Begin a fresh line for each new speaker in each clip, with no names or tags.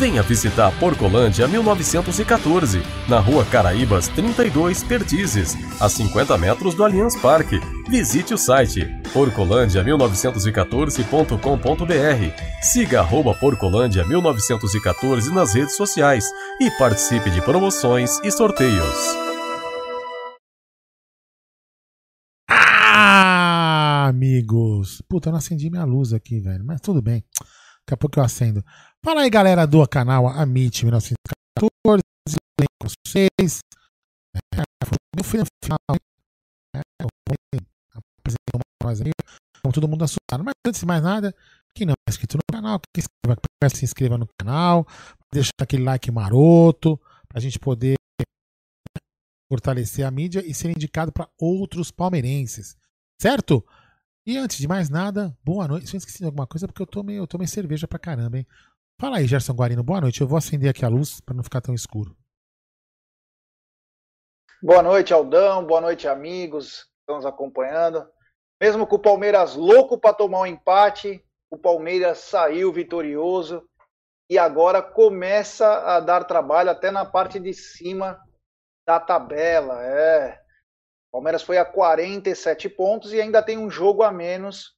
Venha visitar Porcolândia 1914, na rua Caraíbas 32, Pertizes, a 50 metros do Allianz Parque. Visite o site porcolândia1914.com.br. Siga arroba Porcolândia 1914 nas redes sociais e participe de promoções e sorteios.
Ah, amigos! Puta, eu não acendi minha luz aqui, velho, mas tudo bem. Daqui a pouco eu acendo. Fala aí, galera do canal Amit 1914, com vocês. Foi meu filho final. É, apresentou nós aí, todo mundo assustado. Mas antes de mais nada, quem não é inscrito no canal, quem se, inscreva no canal, deixa aquele like maroto, pra gente poder fortalecer a mídia e ser indicado para outros palmeirenses. Certo? E antes de mais nada, boa noite. Se eu esqueci de alguma coisa, porque eu tomei, eu tomei cerveja pra caramba, hein? Fala aí, Gerson Guarino. Boa noite. Eu vou acender aqui a luz para não ficar tão escuro.
Boa noite, Aldão. Boa noite, amigos nos acompanhando. Mesmo com o Palmeiras louco para tomar um empate, o Palmeiras saiu vitorioso e agora começa a dar trabalho até na parte de cima da tabela. É. O Palmeiras foi a 47 pontos e ainda tem um jogo a menos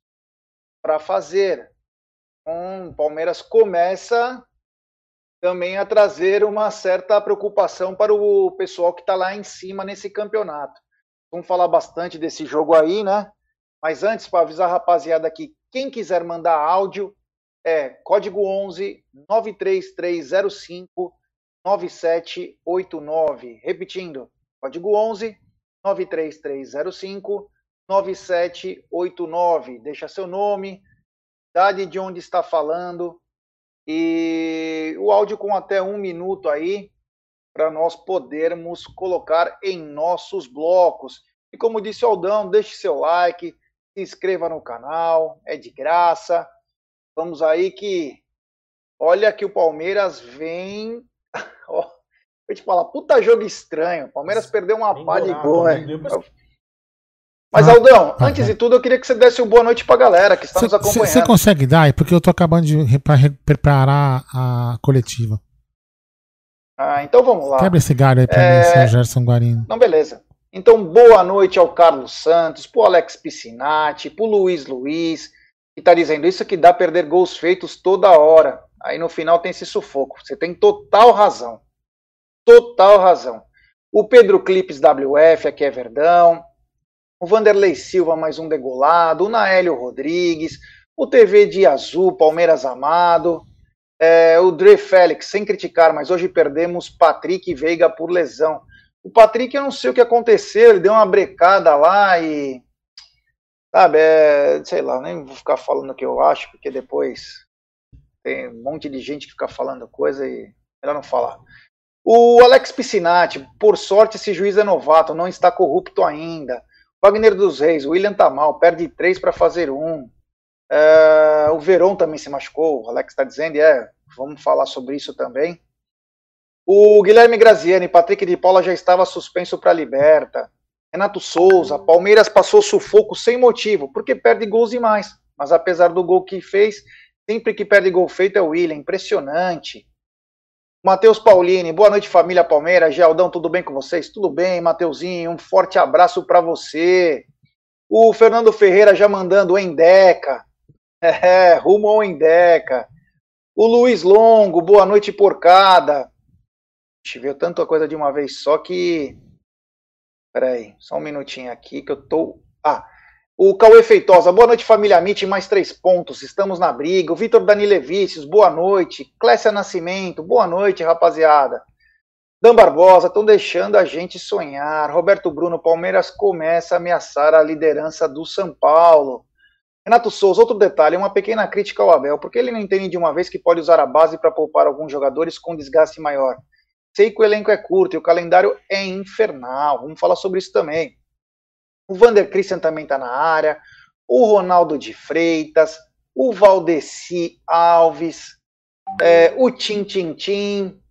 para fazer. Então, o Palmeiras começa também a trazer uma certa preocupação para o pessoal que está lá em cima nesse campeonato. Vamos falar bastante desse jogo aí, né? Mas antes, para avisar a rapaziada aqui, quem quiser mandar áudio, é código 11 93305 9789. Repetindo, código 11 93305 9789. Deixa seu nome, cidade de onde está falando e o áudio com até um minuto aí para nós podermos colocar em nossos blocos. E como disse o Aldão, deixe seu like, se inscreva no canal, é de graça. Vamos aí que olha que o Palmeiras vem. Vou te falar, puta jogo estranho. O Palmeiras perdeu uma pá de gol, né? Mas, ah, Aldão, ah, antes de tudo, eu queria que você desse uma boa noite pra galera que está cê, nos acompanhando.
Você consegue dar? Porque eu tô acabando de preparar a coletiva.
Ah, então vamos lá.
Quebra esse galho aí pra é... mim, seu Gerson Guarino.
Não, beleza. Então, boa noite ao Carlos Santos, pro Alex Piscinati, pro Luiz Luiz, que tá dizendo isso que dá perder gols feitos toda hora. Aí no final tem esse sufoco. Você tem total razão. Total razão. O Pedro Clipes WF, aqui é Verdão o Vanderlei Silva, mais um degolado, o Naélio Rodrigues, o TV de Azul, Palmeiras Amado, é, o Dre Félix, sem criticar, mas hoje perdemos Patrick Veiga por lesão. O Patrick, eu não sei o que aconteceu, ele deu uma brecada lá e. Sabe, é, sei lá, nem vou ficar falando o que eu acho, porque depois tem um monte de gente que fica falando coisa e melhor não falar. O Alex Piscinati, por sorte, esse juiz é novato, não está corrupto ainda. Wagner dos Reis, William tá mal, perde três para fazer um. É, o Verón também se machucou, o Alex está dizendo, é, vamos falar sobre isso também. O Guilherme Graziani, Patrick de Paula já estava suspenso para liberta. Renato Souza, Palmeiras passou sufoco sem motivo, porque perde gols demais. Mas apesar do gol que fez, sempre que perde gol feito é o William, impressionante. Matheus Paulini, boa noite família Palmeiras. Geraldão, tudo bem com vocês? Tudo bem, Mateuzinho, um forte abraço para você. O Fernando Ferreira já mandando Endeca. É, rumo ao Endeca. O Luiz Longo, boa noite porcada. Eu ver tanta coisa de uma vez só que. Peraí, só um minutinho aqui que eu tô. Ah, o Cauê Feitosa, boa noite, família Amit, mais três pontos, estamos na briga. O Vitor Danilevicius, boa noite. Clécia Nascimento, boa noite, rapaziada. Dan Barbosa, estão deixando a gente sonhar. Roberto Bruno, Palmeiras começa a ameaçar a liderança do São Paulo. Renato Souza, outro detalhe, uma pequena crítica ao Abel, porque ele não entende de uma vez que pode usar a base para poupar alguns jogadores com desgaste maior. Sei que o elenco é curto e o calendário é infernal. Vamos falar sobre isso também. O Vander Christian também está na área. O Ronaldo de Freitas. O Valdeci Alves. É, o Tim Tim Tim.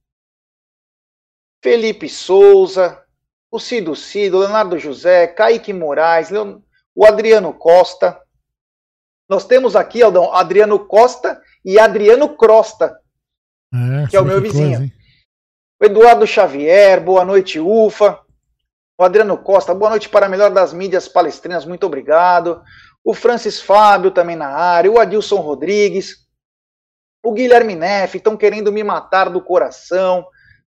Felipe Souza. O Cido Cido. Leonardo José. Kaique Moraes. Leon, o Adriano Costa. Nós temos aqui, Aldão, Adriano Costa e Adriano Crosta. É, que é o meu vizinho. Coisa, o Eduardo Xavier, boa noite, Ufa. O Adriano Costa, boa noite para a melhor das mídias palestrinas, muito obrigado. O Francis Fábio também na área, o Adilson Rodrigues, o Guilherme Neff, estão querendo me matar do coração.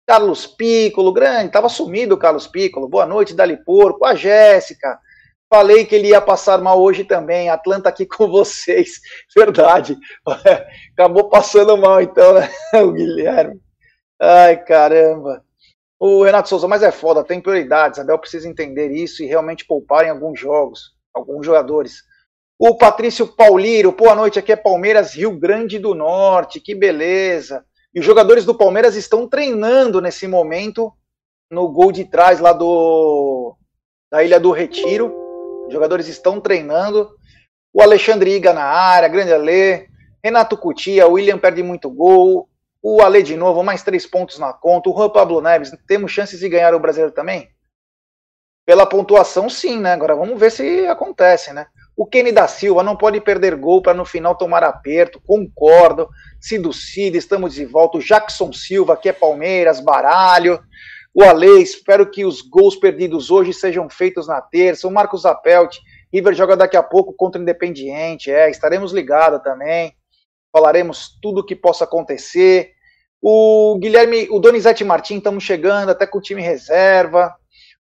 Carlos Piccolo, grande, estava sumido o Carlos Piccolo. Boa noite, Dali Porco, a Jéssica. Falei que ele ia passar mal hoje também. Atlanta aqui com vocês. Verdade. Acabou passando mal então, né? O Guilherme. Ai, caramba. O Renato Souza, mas é foda, tem prioridades. Abel precisa entender isso e realmente poupar em alguns jogos, alguns jogadores. O Patrício Pauliro, boa noite, aqui é Palmeiras, Rio Grande do Norte, que beleza. E os jogadores do Palmeiras estão treinando nesse momento no gol de trás lá do da Ilha do Retiro. Os jogadores estão treinando. O Alexandre Iga na área, grande Ale. Renato Cutia, o William perde muito gol. O Ale de novo, mais três pontos na conta. O Juan Pablo Neves, temos chances de ganhar o brasileiro também? Pela pontuação, sim, né? Agora vamos ver se acontece, né? O Kenny da Silva não pode perder gol para no final tomar aperto. Concordo. Cido Cida, estamos de volta. O Jackson Silva, que é Palmeiras, Baralho. O Ale, espero que os gols perdidos hoje sejam feitos na terça. O Marcos Apelt, River joga daqui a pouco contra o Independiente. É, estaremos ligados também falaremos tudo o que possa acontecer. O Guilherme, o Donizete Martins, estamos chegando até com o time reserva.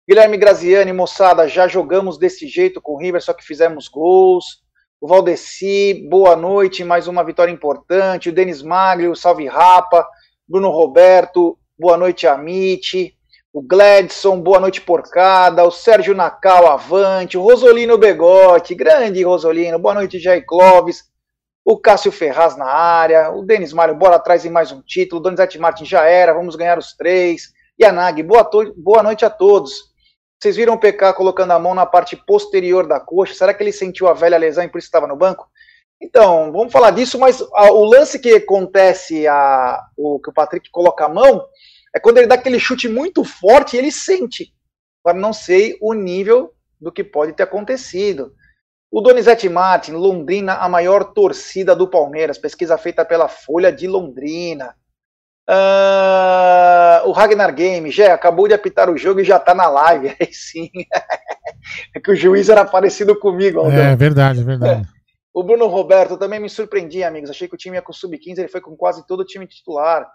Guilherme Graziani, moçada, já jogamos desse jeito com o River, só que fizemos gols. O Valdeci, boa noite, mais uma vitória importante. O Denis Magri, o Salve Rapa. Bruno Roberto, boa noite, Amit. O Gladson, boa noite, Porcada. O Sérgio Nacal, avante. O Rosolino Begote, grande Rosolino, boa noite, Jair Clóvis o Cássio Ferraz na área, o Denis Mário, bora atrás em mais um título, o Donizete Martin já era, vamos ganhar os três, Yanagi, boa, boa noite a todos. Vocês viram o PK colocando a mão na parte posterior da coxa, será que ele sentiu a velha lesão e por isso estava no banco? Então, vamos falar disso, mas a, o lance que acontece, a, o que o Patrick coloca a mão, é quando ele dá aquele chute muito forte e ele sente. Agora, não sei o nível do que pode ter acontecido. O Donizete Martin, Londrina, a maior torcida do Palmeiras, pesquisa feita pela Folha de Londrina. Uh, o Ragnar Game, já acabou de apitar o jogo e já tá na live. Aí sim. é que o juiz era parecido comigo.
Aldão. É verdade, é verdade.
O Bruno Roberto também me surpreendi, amigos. Achei que o time ia com o sub-15, ele foi com quase todo o time titular.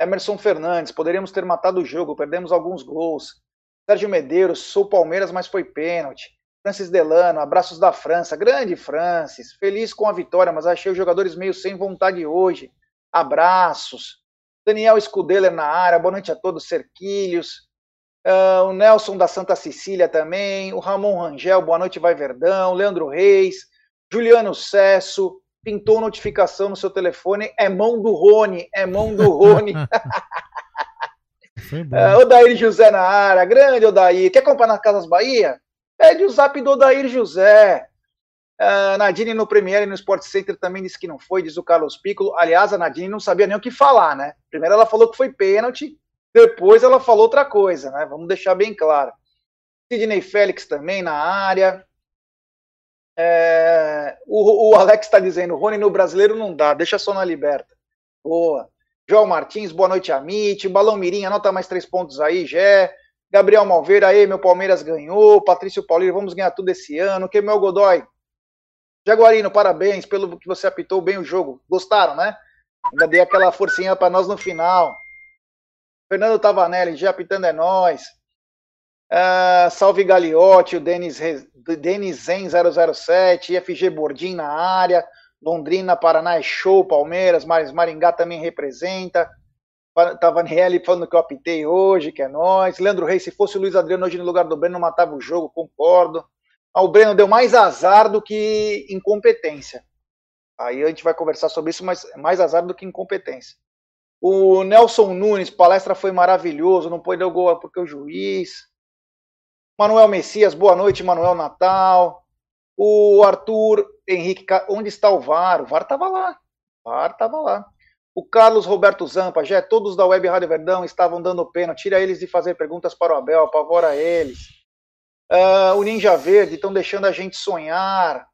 Emerson Fernandes, poderíamos ter matado o jogo, perdemos alguns gols. Sérgio Medeiros, sou Palmeiras, mas foi pênalti. Francis Delano, abraços da França, grande Francis, feliz com a vitória, mas achei os jogadores meio sem vontade hoje. Abraços. Daniel Scudeller na área, boa noite a todos, Cerquilhos. Uh, o Nelson da Santa Cecília também, o Ramon Rangel, boa noite, vai Verdão, Leandro Reis, Juliano Cesso, pintou notificação no seu telefone, é mão do Rony, é mão do Rony. uh, Odair José na área, grande Odair, quer comprar na Casas Bahia? Pede o zap do Odair José. Uh, Nadine no Premiere e no Sport Center também disse que não foi, diz o Carlos Piccolo. Aliás, a Nadine não sabia nem o que falar, né? Primeiro ela falou que foi pênalti, depois ela falou outra coisa, né? Vamos deixar bem claro. Sidney Félix também na área. É, o, o, Alex está dizendo, Rony no brasileiro não dá, deixa só na liberta. Boa. João Martins, boa noite, Amit. Balão Mirim, anota mais três pontos aí, Gé. Gabriel Malveira, aí, meu Palmeiras ganhou. Patrício Paulino, vamos ganhar tudo esse ano. Que meu Godoy. Jaguarino, parabéns pelo que você apitou bem o jogo. Gostaram, né? Ainda dei aquela forcinha para nós no final. Fernando Tavanelli, já apitando é nós. Uh, salve Gagliotti, o Denis, Denis Zen 007, IFG Bordim na área. Londrina, Paraná é show, Palmeiras, Maringá também representa. Tavanielli falando que eu apitei hoje, que é nós. Leandro Reis, se fosse o Luiz Adriano hoje no lugar do Breno, matava o jogo, concordo. Ah, o Breno deu mais azar do que incompetência. Aí a gente vai conversar sobre isso, mas mais azar do que incompetência. O Nelson Nunes, palestra foi maravilhoso, não pôde dar o gol porque o juiz. Manuel Messias, boa noite, Manuel Natal. O Arthur Henrique, onde está o VAR? O VAR estava lá. O VAR estava lá. O Carlos Roberto Zampa, já todos da Web Rádio Verdão estavam dando pena. Tira eles de fazer perguntas para o Abel, apavora eles. Uh, o Ninja Verde estão deixando a gente sonhar.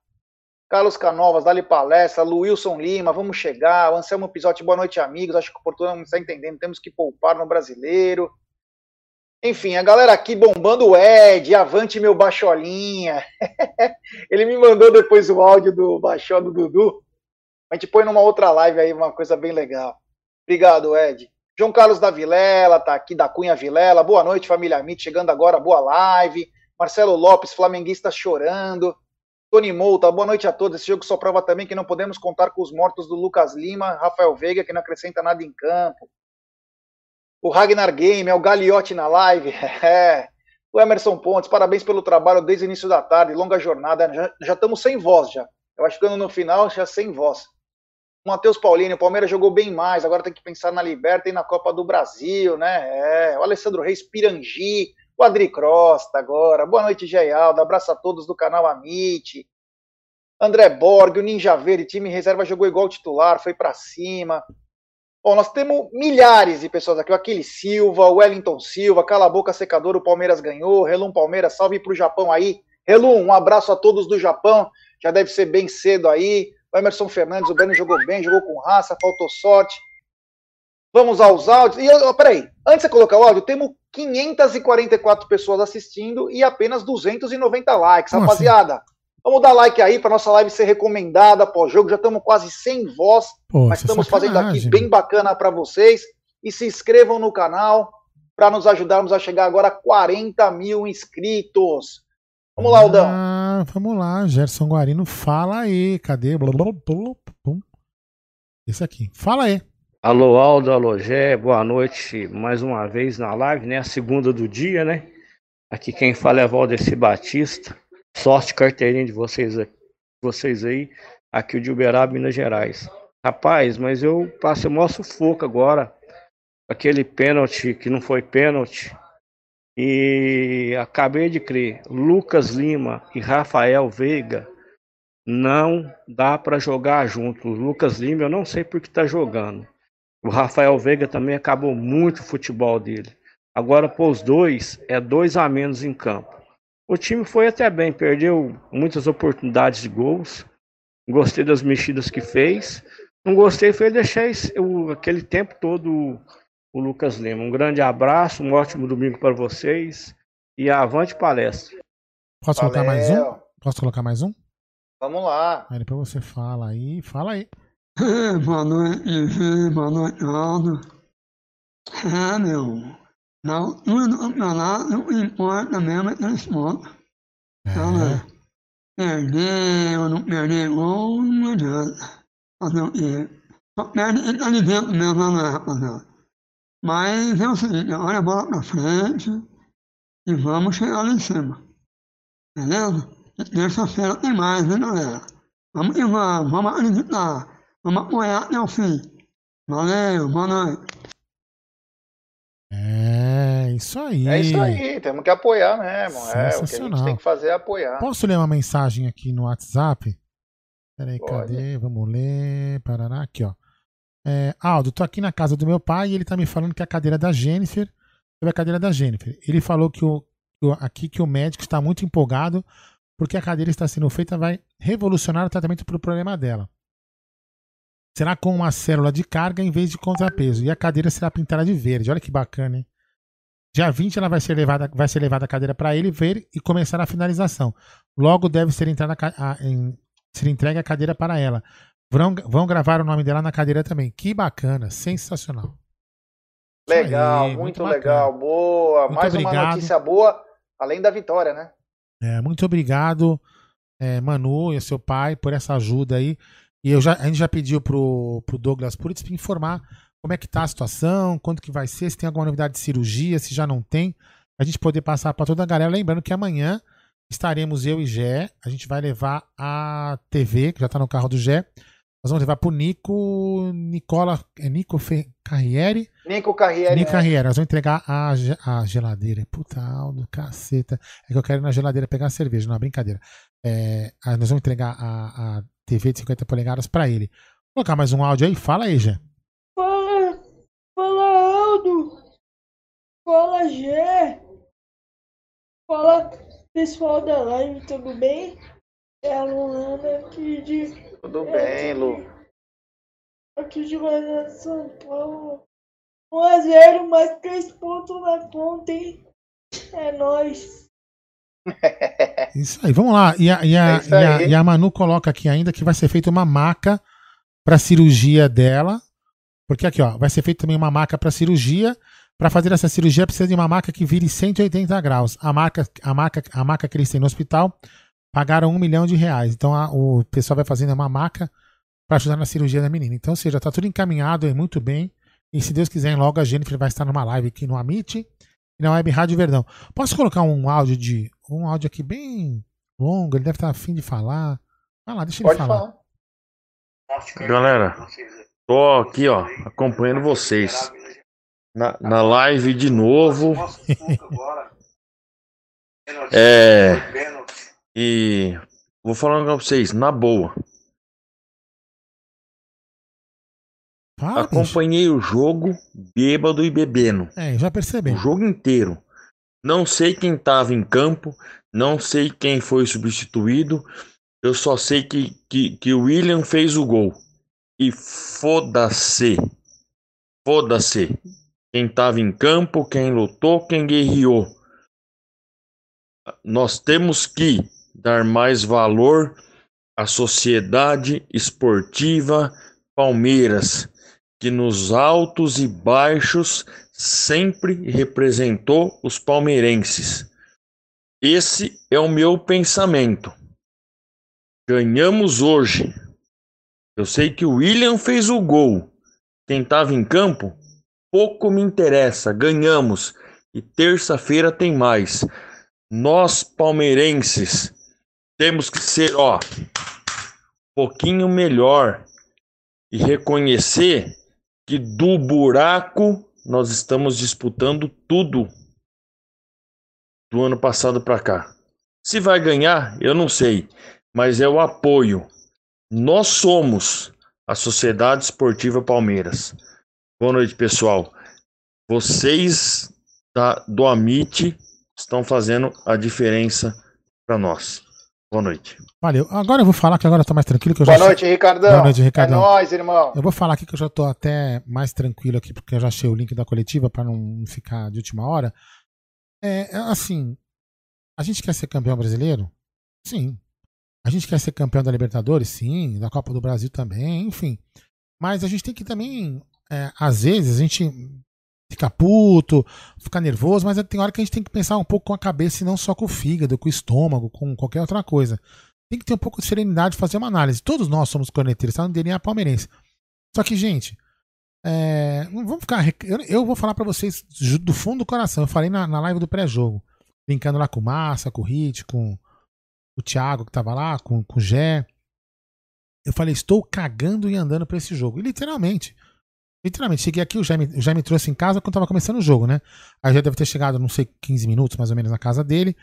Carlos Canovas, dali palestra. Luilson Lima, vamos chegar. O Anselmo Pisotti, boa noite, amigos. Acho que o Portugal não está entendendo. Temos que poupar no brasileiro. Enfim, a galera aqui bombando o Ed, avante meu baixolinha. Ele me mandou depois o áudio do baixó do Dudu. A gente põe numa outra live aí, uma coisa bem legal. Obrigado, Ed. João Carlos da Vilela, tá aqui da Cunha Vilela. Boa noite, família Amit, chegando agora, boa live. Marcelo Lopes, flamenguista chorando. Tony Mouta, boa noite a todos. Esse jogo só prova também que não podemos contar com os mortos do Lucas Lima, Rafael Veiga, que não acrescenta nada em campo. O Ragnar Game, é o Gagliotti na live. É. O Emerson Pontes, parabéns pelo trabalho desde o início da tarde, longa jornada. Já, já estamos sem voz já. Eu acho que no final já sem voz. Matheus Paulino, o Palmeiras jogou bem mais, agora tem que pensar na Liberta e na Copa do Brasil, né? É. O Alessandro Reis Pirangi, o Adri Crosta agora. Boa noite, Geialdo. Abraço a todos do canal Amit. André Borg, o Ninja Verde, time reserva jogou igual titular, foi para cima. Bom, nós temos milhares de pessoas aqui. O Aquiles Silva, o Wellington Silva, Cala a Boca Secador, o Palmeiras ganhou. Relum Palmeiras, salve para o Japão aí. Relum, um abraço a todos do Japão. Já deve ser bem cedo aí. O Emerson Fernandes, o Breno jogou bem, jogou com raça, faltou sorte. Vamos aos áudios. E, peraí, antes de você colocar o áudio, temos 544 pessoas assistindo e apenas 290 likes, rapaziada. Assim? Vamos dar like aí para nossa live ser recomendada pós-jogo. Já estamos quase sem voz, Pô, mas estamos fazendo aqui bem bacana para vocês. E se inscrevam no canal para nos ajudarmos a chegar agora a 40 mil inscritos. Vamos lá, Aldão.
Ah, vamos lá, Gerson Guarino, fala aí. Cadê? Esse aqui. Fala aí.
Alô, Aldo, alô, Gé, boa noite mais uma vez na live, né? A segunda do dia, né? Aqui quem fala é Valdeci Batista. Sorte carteirinha de vocês, vocês aí, aqui o de Uberaba, Minas Gerais. Rapaz, mas eu passei o maior sufoco agora. Aquele pênalti que não foi pênalti. E acabei de crer, Lucas Lima e Rafael Veiga não dá para jogar junto. O Lucas Lima eu não sei por que está jogando. O Rafael Veiga também acabou muito o futebol dele. Agora, para os dois, é dois a menos em campo. O time foi até bem, perdeu muitas oportunidades de gols. Gostei das mexidas que fez. Não gostei foi deixar esse, aquele tempo todo o Lucas Lima. Um grande abraço, um ótimo domingo para vocês e avante palestra.
Posso Valeu. colocar mais um? Posso colocar mais um?
Vamos lá.
Aí depois você fala aí, fala aí.
boa noite, boa noite, Aldo. É, meu, na altura do campeonato, o que importa mesmo é três pontos. Então, né? Perder ou não perder gol, não adianta. Fazer o quê? Só perde quem tá ali dentro mesmo, né, rapaziada? Mas é o seguinte, olha a bola pra frente e vamos chegar lá em cima. Beleza? E terça-feira tem mais, hein, galera? Vamos que vamos, vamos acreditar. Vamos apoiar até o fim. Valeu, boa noite.
É, isso aí.
É isso aí, temos que apoiar mesmo. É, o que a gente tem que fazer é apoiar.
Posso ler uma mensagem aqui no WhatsApp? Peraí, Pode. cadê? Vamos ler. Parará, aqui, ó. É, Aldo, tô aqui na casa do meu pai e ele tá me falando que a cadeira da Jennifer. Sobre a cadeira da Jennifer. Ele falou que o, aqui que o médico está muito empolgado porque a cadeira está sendo feita vai revolucionar o tratamento para o problema dela. Será com uma célula de carga em vez de contrapeso. E a cadeira será pintada de verde. Olha que bacana, hein? Dia 20 ela vai ser levada, vai ser levada a cadeira para ele ver e começar a finalização. Logo deve ser, entrada a, em, ser entregue a cadeira para ela. Vão, vão gravar o nome dela na cadeira também. Que bacana, sensacional.
Legal, aí, muito, muito legal, boa. Muito Mais obrigado. uma notícia boa, além da vitória, né?
É, muito obrigado, é, Manu e seu pai, por essa ajuda aí. E eu já, a gente já pediu pro, pro Douglas Puritz para informar como é que tá a situação, quando que vai ser, se tem alguma novidade de cirurgia, se já não tem, a gente poder passar para toda a galera. Lembrando que amanhã estaremos eu e Gé, a gente vai levar a TV, que já está no carro do Gé, Nós vamos levar pro Nico. Nicola. É Nico Fe, Carriere?
Nico Carriere.
Nico? Carriere. Nós vamos entregar a, a geladeira. Puta, Aldo, caceta. É que eu quero ir na geladeira pegar cerveja, não é brincadeira. É, a- nós vamos entregar a, a TV de 50 polegadas pra ele. Vou colocar mais um áudio aí. Fala aí, Jé.
Fala, fala Aldo, fala Gé, fala pessoal da live, tudo bem? É a Luana aqui de,
Tudo bem, Lu.
aqui de Guarani, São Paulo. 1x0, mais 3 pontos na conta, hein? É nóis.
Isso aí, vamos lá. E a, e a,
É
e a- e a Manu coloca aqui ainda que vai ser feita uma maca pra cirurgia dela. Porque aqui, ó, vai ser feita também uma maca pra cirurgia. Pra fazer essa cirurgia precisa de uma maca que vire 180 graus. A maca, a maca, a maca que eles têm no hospital pagaram um milhão de reais. Então a- o pessoal vai fazendo uma maca pra ajudar na cirurgia da menina. Então, ou seja, tá tudo encaminhado aí muito bem. E se Deus quiser, logo a Jennifer vai estar numa live aqui no Amit e na Web Rádio Verdão. Posso colocar um áudio de. Um áudio aqui bem longo, ele deve estar afim de falar. Vai lá, deixa ele
Pode
falar.
falar.
Galera, tô aqui, ó, acompanhando vocês. Na, na live de novo. É. E vou falar negócio pra vocês, na boa.
Bicho.
Acompanhei o jogo bêbado e bebendo.
É, já percebi.
O jogo inteiro. Não sei quem tava em campo, não sei quem foi substituído. Eu só sei que, que, que o William fez o gol. E foda-se. Foda-se. Quem tava em campo, quem lutou, quem guerreou. Nós temos que dar mais valor à sociedade esportiva Palmeiras, que nos altos e baixos sempre representou os palmeirenses. Esse é o meu pensamento. Ganhamos hoje. Eu sei que o William fez o gol. Quem estava em campo, pouco me interessa. Ganhamos. E terça-feira tem mais. Nós, palmeirenses, temos que ser, ó, um pouquinho melhor e reconhecer que do buraco nós estamos disputando tudo do ano passado para cá. Se vai ganhar, eu não sei, mas é o apoio. Nós somos a Sociedade Esportiva Palmeiras. Boa noite, pessoal. Vocês da, do Amit estão fazendo a diferença para nós. Boa noite.
Valeu. Agora eu vou falar que agora eu tô mais tranquilo. Que eu
Boa
já
noite, Ricardão.
Boa noite, Ricardão.
É nóis, irmão.
Eu vou falar aqui que eu já tô até mais tranquilo aqui, porque eu já achei o link da coletiva para não ficar de última hora. É, assim, a gente quer ser campeão brasileiro? Sim. A gente quer ser campeão da Libertadores? Sim. Da Copa do Brasil também, enfim. Mas a gente tem que também, é, às vezes, a gente fica puto, fica nervoso, mas tem hora que a gente tem que pensar um pouco com a cabeça e não só com o fígado, com o estômago, com qualquer outra coisa. Tem que ter um pouco de serenidade, fazer uma análise. Todos nós somos corneteiros, tá no DNA palmeirense. Só que, gente, é, vamos ficar. Eu, vou falar pra vocês do fundo do coração. Eu falei na, na live do pré-jogo, brincando lá com o Massa, com o Hit, com o Thiago que tava lá, com, com o Gé. Eu falei, estou cagando e andando pra esse jogo. E literalmente. Literalmente, cheguei aqui, o Jaime, o Jaime trouxe em casa quando tava começando o jogo, né? Aí já deve ter chegado, não sei, 15 minutos mais ou menos na casa dele.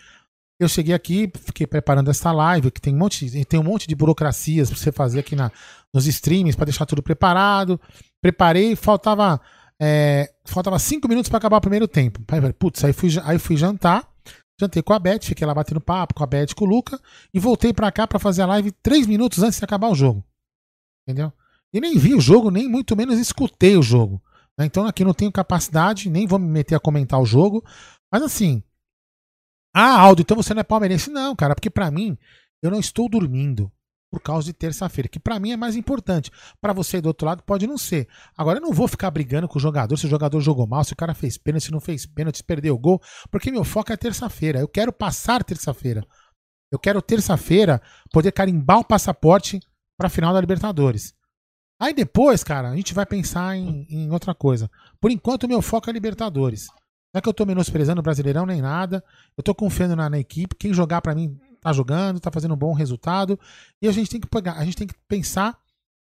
Eu cheguei aqui, fiquei preparando essa live, que tem um monte, tem um monte de burocracias pra você fazer aqui na, nos streamings para deixar tudo preparado. Preparei, faltava é, faltava cinco minutos para acabar o primeiro tempo. Aí, putz, aí fui, aí fui jantar, jantei com a Beth, fiquei lá batendo papo com a Beth, com o Luca e voltei para cá para fazer a live três minutos antes de acabar o jogo. Entendeu? E nem vi o jogo, nem muito menos escutei o jogo. né? Então aqui não tenho capacidade, nem vou me meter a comentar o jogo. Mas assim, ah, Aldo, então você não é palmeirense? Não, cara, porque pra mim, eu não estou dormindo por causa de terça-feira, que pra mim é mais importante. Pra você do outro lado pode não ser. Agora eu não vou ficar brigando com o jogador se o jogador jogou mal, se o cara fez pênalti, se não fez pênalti, se perdeu o gol, porque meu foco é terça-feira. Eu quero passar terça-feira. Eu quero terça-feira poder carimbar o passaporte pra final da Libertadores. Aí depois, cara, a gente vai pensar em, em outra coisa. Por enquanto, o meu foco é Libertadores. Não é que eu tô menosprezando o Brasileirão nem nada. Eu tô confiando na, na equipe. Quem jogar pra mim tá jogando, tá fazendo um bom resultado. E a gente tem que pegar, a gente tem que pensar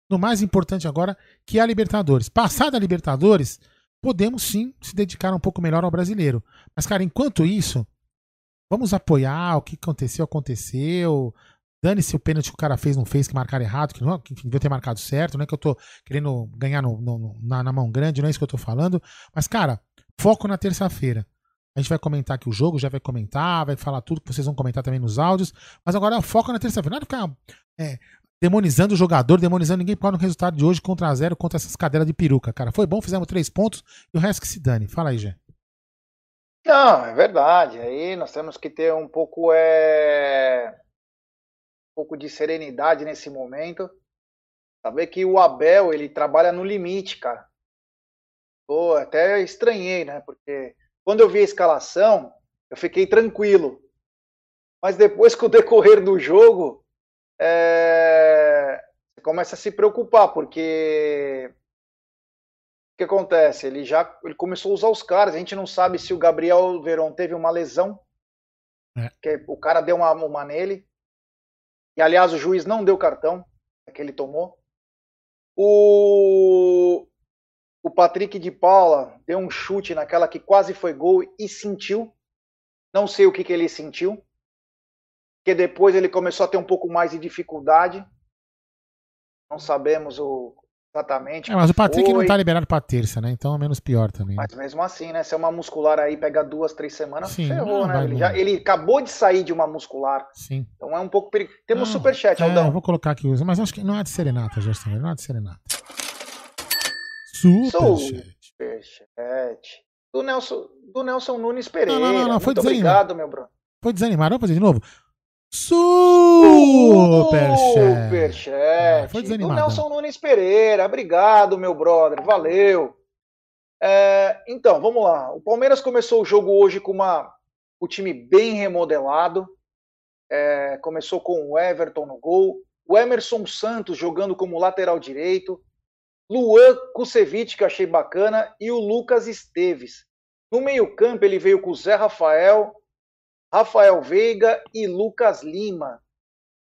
no mais importante agora, que é a Libertadores. Passada a Libertadores, podemos sim se dedicar um pouco melhor ao brasileiro. Mas, cara, enquanto isso, vamos apoiar o que aconteceu, aconteceu. Dane-se o pênalti que o cara fez, não fez, que marcaram errado, que, não, que devia ter marcado certo, não é que eu tô querendo ganhar no, no, na, na, mão grande, não é isso que eu tô falando. Mas, cara, foco na terça-feira. A gente vai comentar aqui o jogo, já vai comentar, vai falar tudo que vocês vão comentar também nos áudios. Mas agora foco na terça-feira. Não é ficar é, demonizando o jogador, demonizando ninguém por causa do resultado de hoje contra a zero, contra essas cadeiras de peruca, cara. Foi bom, fizemos três pontos e o resto que se dane. Fala aí, Gê.
Não, é verdade. Aí nós temos que ter um pouco é pouco de serenidade nesse momento. Saber que o Abel, ele trabalha no limite, cara. Pô, até estranhei, né? Porque quando eu vi a escalação, eu fiquei tranquilo. Mas depois, com o decorrer do jogo, é... você começa a se preocupar, porque o que acontece? Ele já ele começou a usar os caras. A gente não sabe se o Gabriel Veron teve uma lesão, é. que o cara deu uma, uma nele. E aliás, o juiz não deu cartão que ele tomou. O, o Patrick de Paula deu um chute naquela que quase foi gol e sentiu. Não sei o que, que ele sentiu. Porque depois ele começou a ter um pouco mais de dificuldade. Não sabemos o, exatamente.
É, mas o Patrick não tá liberado pra terça, né? Então é menos pior também.
Mas mesmo assim, né? Se é uma muscular aí, pega duas, três semanas, Sim, ferrou, né? Ele, já, ele, acabou de sair de uma muscular.
Sim.
Então é um pouco perigoso. Temos não, superchat, é, Aldão.
Eu vou colocar aqui, mas acho que não é de serenata, Gerson. Não é de serenata. Superchat.
Superchat. Do Nelson, do Nelson Nunes Pereira. Não, não, não, não. Foi Muito desanimado. obrigado, meu bro.
Foi desanimado. Vamos fazer de novo? Superchat.
Superchat. Ah, foi desanimado. Do Nelson Nunes Pereira. Obrigado, meu brother. Valeu. É, então, vamos lá. O Palmeiras começou o jogo hoje com uma, o time bem remodelado. É, começou com o Everton no gol. O Emerson Santos jogando como lateral direito. Luan Kusevich, que eu achei bacana, e o Lucas Esteves. No meio-campo, ele veio com o Zé Rafael, Rafael Veiga e Lucas Lima.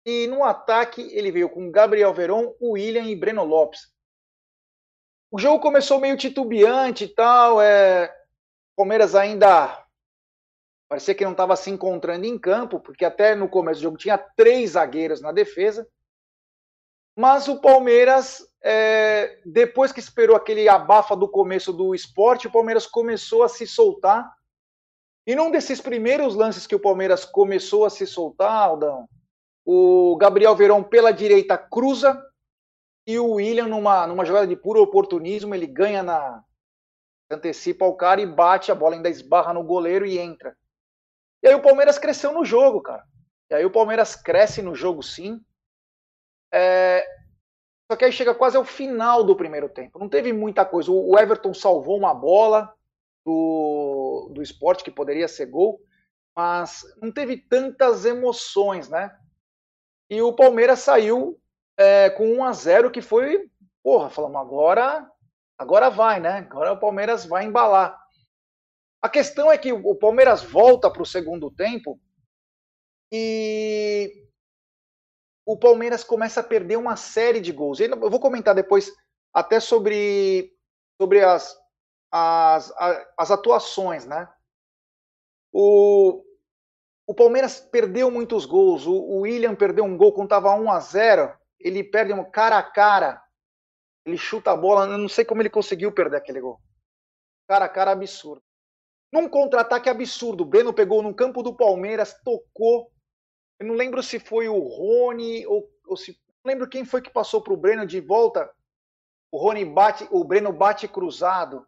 E no ataque, ele veio com Gabriel Veron, William e Breno Lopes. O jogo começou meio titubeante e tal. É... Palmeiras ainda parecia que não estava se encontrando em campo, porque até no começo do jogo tinha três zagueiros na defesa. Mas o Palmeiras, é, depois que esperou aquele abafa do começo do esporte, o Palmeiras começou a se soltar. E num desses primeiros lances que o Palmeiras começou a se soltar, Aldão, o Gabriel Verão pela direita cruza e o William, numa, numa jogada de puro oportunismo, ele ganha na. antecipa o cara e bate, a bola ainda esbarra no goleiro e entra. E aí o Palmeiras cresceu no jogo, cara. E aí o Palmeiras cresce no jogo sim. É... Só que aí chega quase ao final do primeiro tempo. Não teve muita coisa. O Everton salvou uma bola do, do esporte que poderia ser gol, mas não teve tantas emoções, né? E o Palmeiras saiu é, com 1 a 0 que foi, porra, falamos, agora, agora vai, né? Agora o Palmeiras vai embalar. A questão é que o Palmeiras volta para o segundo tempo e o Palmeiras começa a perder uma série de gols. Eu vou comentar depois até sobre, sobre as, as, as atuações, né? O, o Palmeiras perdeu muitos gols. O, o William perdeu um gol quando estava 1 a 0 Ele perde um cara a cara. Ele chuta a bola. Eu não sei como ele conseguiu perder aquele gol. Cara a cara absurdo. Num contra-ataque absurdo. O Breno pegou no campo do Palmeiras, tocou eu não lembro se foi o Rony ou, ou se. Não lembro quem foi que passou para o Breno de volta. O Rony bate, o Breno bate cruzado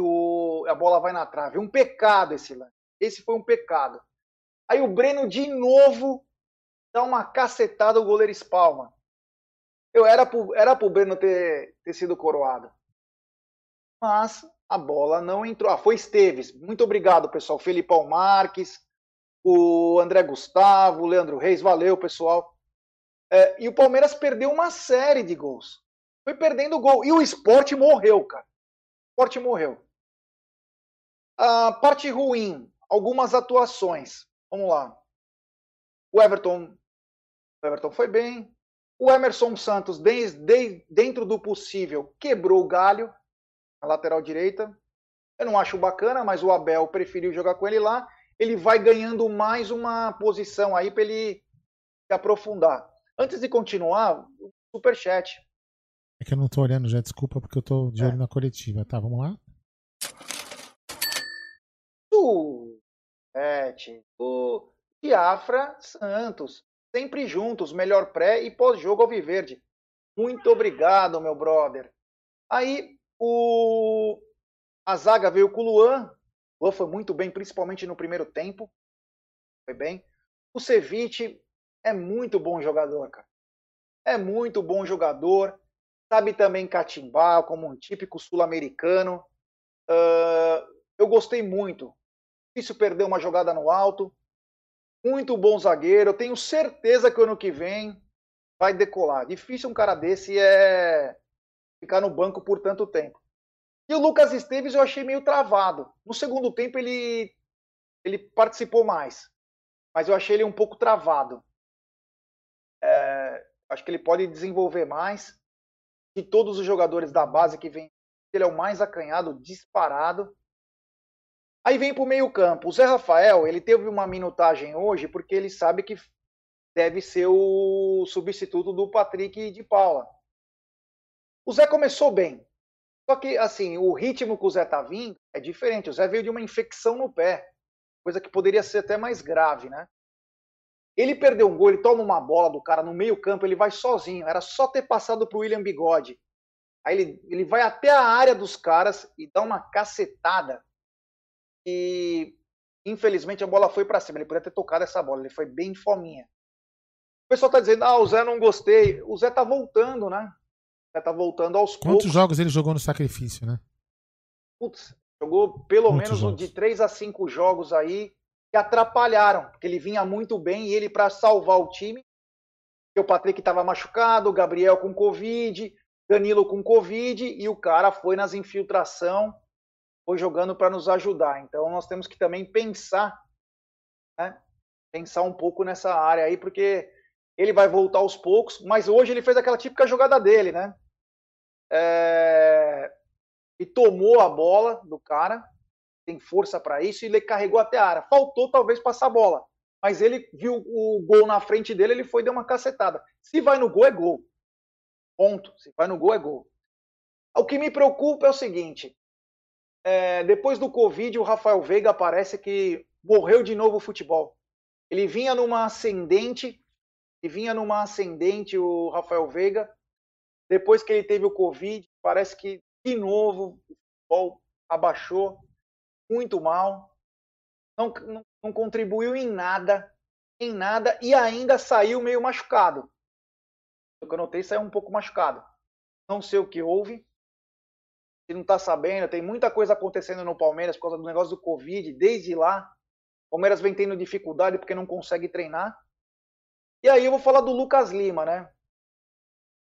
o, a bola vai na trave. Um pecado esse lance. Esse foi um pecado. Aí o Breno de novo dá uma cacetada, o goleiro espalma. Eu era pro, era pro Breno ter, ter sido coroado. Mas a bola não entrou. Ah, foi Esteves. Muito obrigado, pessoal. Felipão Marques, o André Gustavo, o Leandro Reis, valeu, pessoal. É, e o Palmeiras perdeu uma série de gols. Foi perdendo gol. E o esporte morreu, cara. O esporte morreu. A parte ruim, algumas atuações. Vamos lá. O Everton. O Everton foi bem. O Emerson Santos, dentro do possível, quebrou o galho na lateral direita. Eu não acho bacana, mas o Abel preferiu jogar com ele lá. Ele vai ganhando mais uma posição aí para ele se aprofundar. Antes de continuar, o superchat.
É que eu não tô olhando já, desculpa, porque eu tô de olho é. na coletiva. Tá, vamos lá?
Superchat. O Diafra Santos. Sempre juntos, melhor pré e pós-jogo ao Viverde. Muito obrigado, meu brother. Aí, o... a zaga veio com o Luan. O Luan foi muito bem, principalmente no primeiro tempo. Foi bem. O Ceviche é muito bom jogador, cara. É muito bom jogador. Sabe também catimbar, como um típico sul-americano. Uh, eu gostei muito. Difícil perder uma jogada no alto. Muito bom zagueiro. Eu tenho certeza que ano que vem vai decolar. Difícil um cara desse é ficar no banco por tanto tempo. E o Lucas Esteves eu achei meio travado. No segundo tempo ele ele participou mais, mas eu achei ele um pouco travado. É, acho que ele pode desenvolver mais. De todos os jogadores da base que vem, ele é o mais acanhado, disparado. Aí vem para o meio campo. O Zé Rafael, ele teve uma minutagem hoje porque ele sabe que deve ser o substituto do Patrick de Paula. O Zé começou bem. Só que, assim, o ritmo que o Zé tá vindo é diferente. O Zé veio de uma infecção no pé. Coisa que poderia ser até mais grave, né? Ele perdeu um gol, ele toma uma bola do cara no meio campo, ele vai sozinho. Era só ter passado pro William Bigode. Aí ele, ele vai até a área dos caras e dá uma cacetada. E infelizmente a bola foi para cima. Ele poderia ter tocado essa bola, ele foi bem fominha. O pessoal tá dizendo, ah, o Zé não gostei. O Zé tá voltando, né? O Zé tá voltando aos
Quantos poucos. jogos ele jogou no sacrifício, né?
Putz, jogou pelo menos jogos. de 3 a 5 jogos aí atrapalharam, porque ele vinha muito bem e ele para salvar o time, o Patrick estava machucado, o Gabriel com Covid, Danilo com Covid e o cara foi nas infiltração, foi jogando para nos ajudar. Então nós temos que também pensar, né? Pensar um pouco nessa área aí, porque ele vai voltar aos poucos, mas hoje ele fez aquela típica jogada dele, né? É... E tomou a bola do cara, tem força para isso e ele carregou até a área. Faltou talvez passar a bola, mas ele viu o gol na frente dele, ele foi deu uma cacetada. Se vai no gol, é gol. Ponto. Se vai no gol, é gol. O que me preocupa é o seguinte: é, depois do Covid, o Rafael Veiga parece que morreu de novo o futebol. Ele vinha numa ascendente, e vinha numa ascendente o Rafael Veiga. Depois que ele teve o Covid, parece que de novo o futebol abaixou muito mal, não, não, não contribuiu em nada, em nada, e ainda saiu meio machucado. O que eu notei saiu um pouco machucado. Não sei o que houve. Se não está sabendo, tem muita coisa acontecendo no Palmeiras por causa do negócio do Covid, desde lá. O Palmeiras vem tendo dificuldade porque não consegue treinar. E aí eu vou falar do Lucas Lima, né?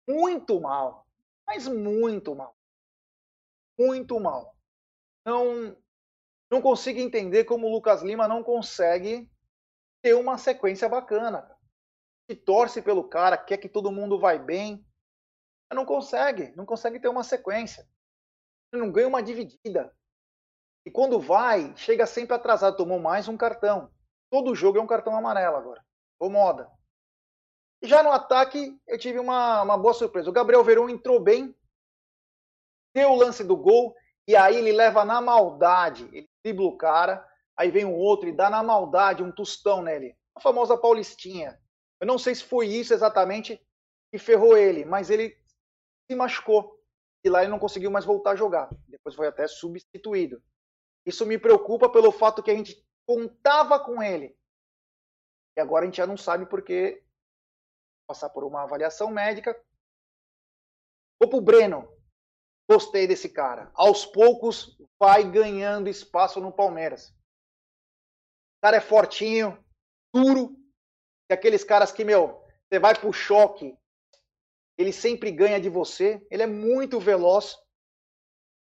Muito mal. Mas muito mal. Muito mal. Não, não consigo entender como o Lucas Lima não consegue ter uma sequência bacana. Se torce pelo cara, quer que todo mundo vai bem. Não consegue, não consegue ter uma sequência. Ele não ganha uma dividida. E quando vai, chega sempre atrasado, tomou mais um cartão. Todo jogo é um cartão amarelo agora. Ou moda. E já no ataque, eu tive uma, uma boa surpresa. O Gabriel Veron entrou bem, deu o lance do gol, e aí ele leva na maldade. Ele dribla o cara, aí vem um outro e dá na maldade um tostão nele. A famosa Paulistinha. Eu não sei se foi isso exatamente que ferrou ele, mas ele se machucou. E lá ele não conseguiu mais voltar a jogar. Depois foi até substituído. Isso me preocupa pelo fato que a gente contava com ele. E agora a gente já não sabe porque passar por uma avaliação médica. Vou pro Breno. Gostei desse cara. Aos poucos vai ganhando espaço no Palmeiras. O cara é fortinho, duro. E aqueles caras que, meu, você vai pro choque, ele sempre ganha de você. Ele é muito veloz.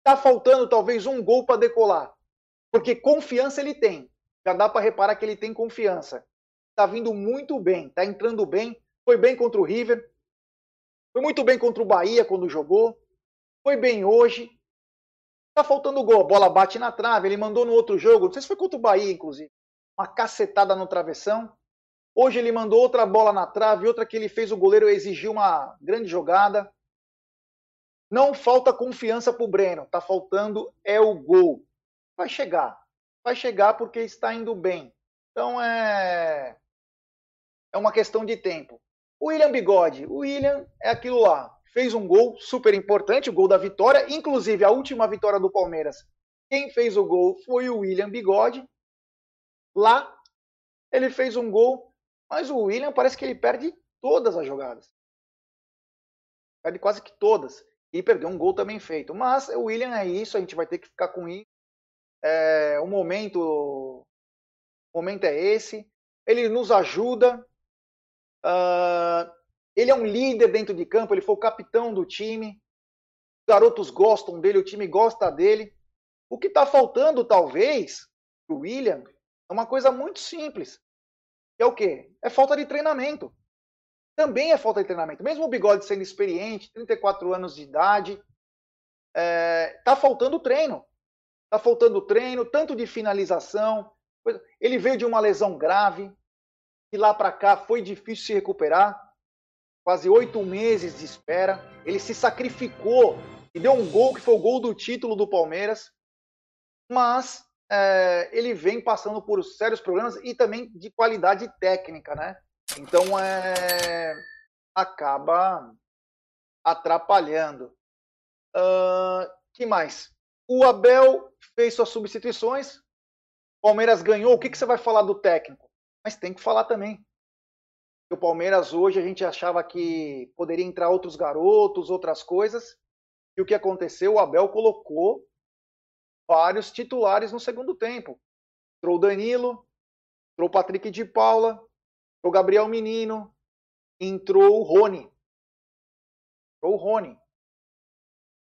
Tá faltando talvez um gol para decolar. Porque confiança ele tem. Já dá para reparar que ele tem confiança. Tá vindo muito bem, tá entrando bem. Foi bem contra o River. Foi muito bem contra o Bahia quando jogou. Foi bem hoje. Tá faltando gol. A bola bate na trave. Ele mandou no outro jogo. Não sei se foi contra o Bahia, inclusive. Uma cacetada no travessão. Hoje ele mandou outra bola na trave, outra que ele fez o goleiro exigir uma grande jogada. Não falta confiança para o Breno, tá faltando é o gol. Vai chegar, vai chegar porque está indo bem. Então é é uma questão de tempo. O William Bigode, o William é aquilo lá, fez um gol super importante, o gol da vitória, inclusive a última vitória do Palmeiras. Quem fez o gol foi o William Bigode. Lá ele fez um gol mas o William parece que ele perde todas as jogadas. Perde quase que todas. E perdeu um gol também feito. Mas o William é isso, a gente vai ter que ficar com isso. É, o momento o momento é esse. Ele nos ajuda. Uh, ele é um líder dentro de campo, ele foi o capitão do time. Os garotos gostam dele, o time gosta dele. O que está faltando, talvez, o William, é uma coisa muito simples é o quê? É falta de treinamento. Também é falta de treinamento. Mesmo o Bigode sendo experiente, 34 anos de idade, é, tá faltando treino. Tá faltando treino, tanto de finalização. Ele veio de uma lesão grave, e lá para cá foi difícil se recuperar. Quase oito meses de espera. Ele se sacrificou e deu um gol que foi o gol do título do Palmeiras. Mas é, ele vem passando por sérios problemas e também de qualidade técnica, né? Então é, acaba atrapalhando. Uh, que mais? O Abel fez suas substituições. Palmeiras ganhou. O que, que você vai falar do técnico? Mas tem que falar também. O Palmeiras hoje a gente achava que poderia entrar outros garotos, outras coisas. E o que aconteceu? O Abel colocou vários titulares no segundo tempo. Entrou o Danilo, entrou o Patrick de Paula, entrou o Gabriel Menino, entrou o Rony. Entrou o Rony.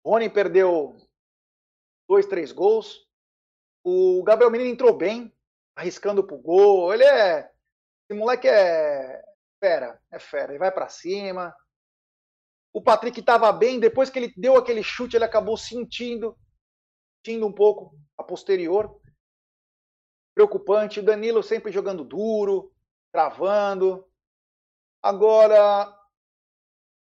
Rony perdeu dois, três gols. O Gabriel Menino entrou bem, arriscando pro gol. Ele é. Esse moleque é fera, é fera. Ele vai para cima. O Patrick estava bem, depois que ele deu aquele chute, ele acabou sentindo sentindo um pouco a posterior. Preocupante. O Danilo sempre jogando duro, travando. Agora,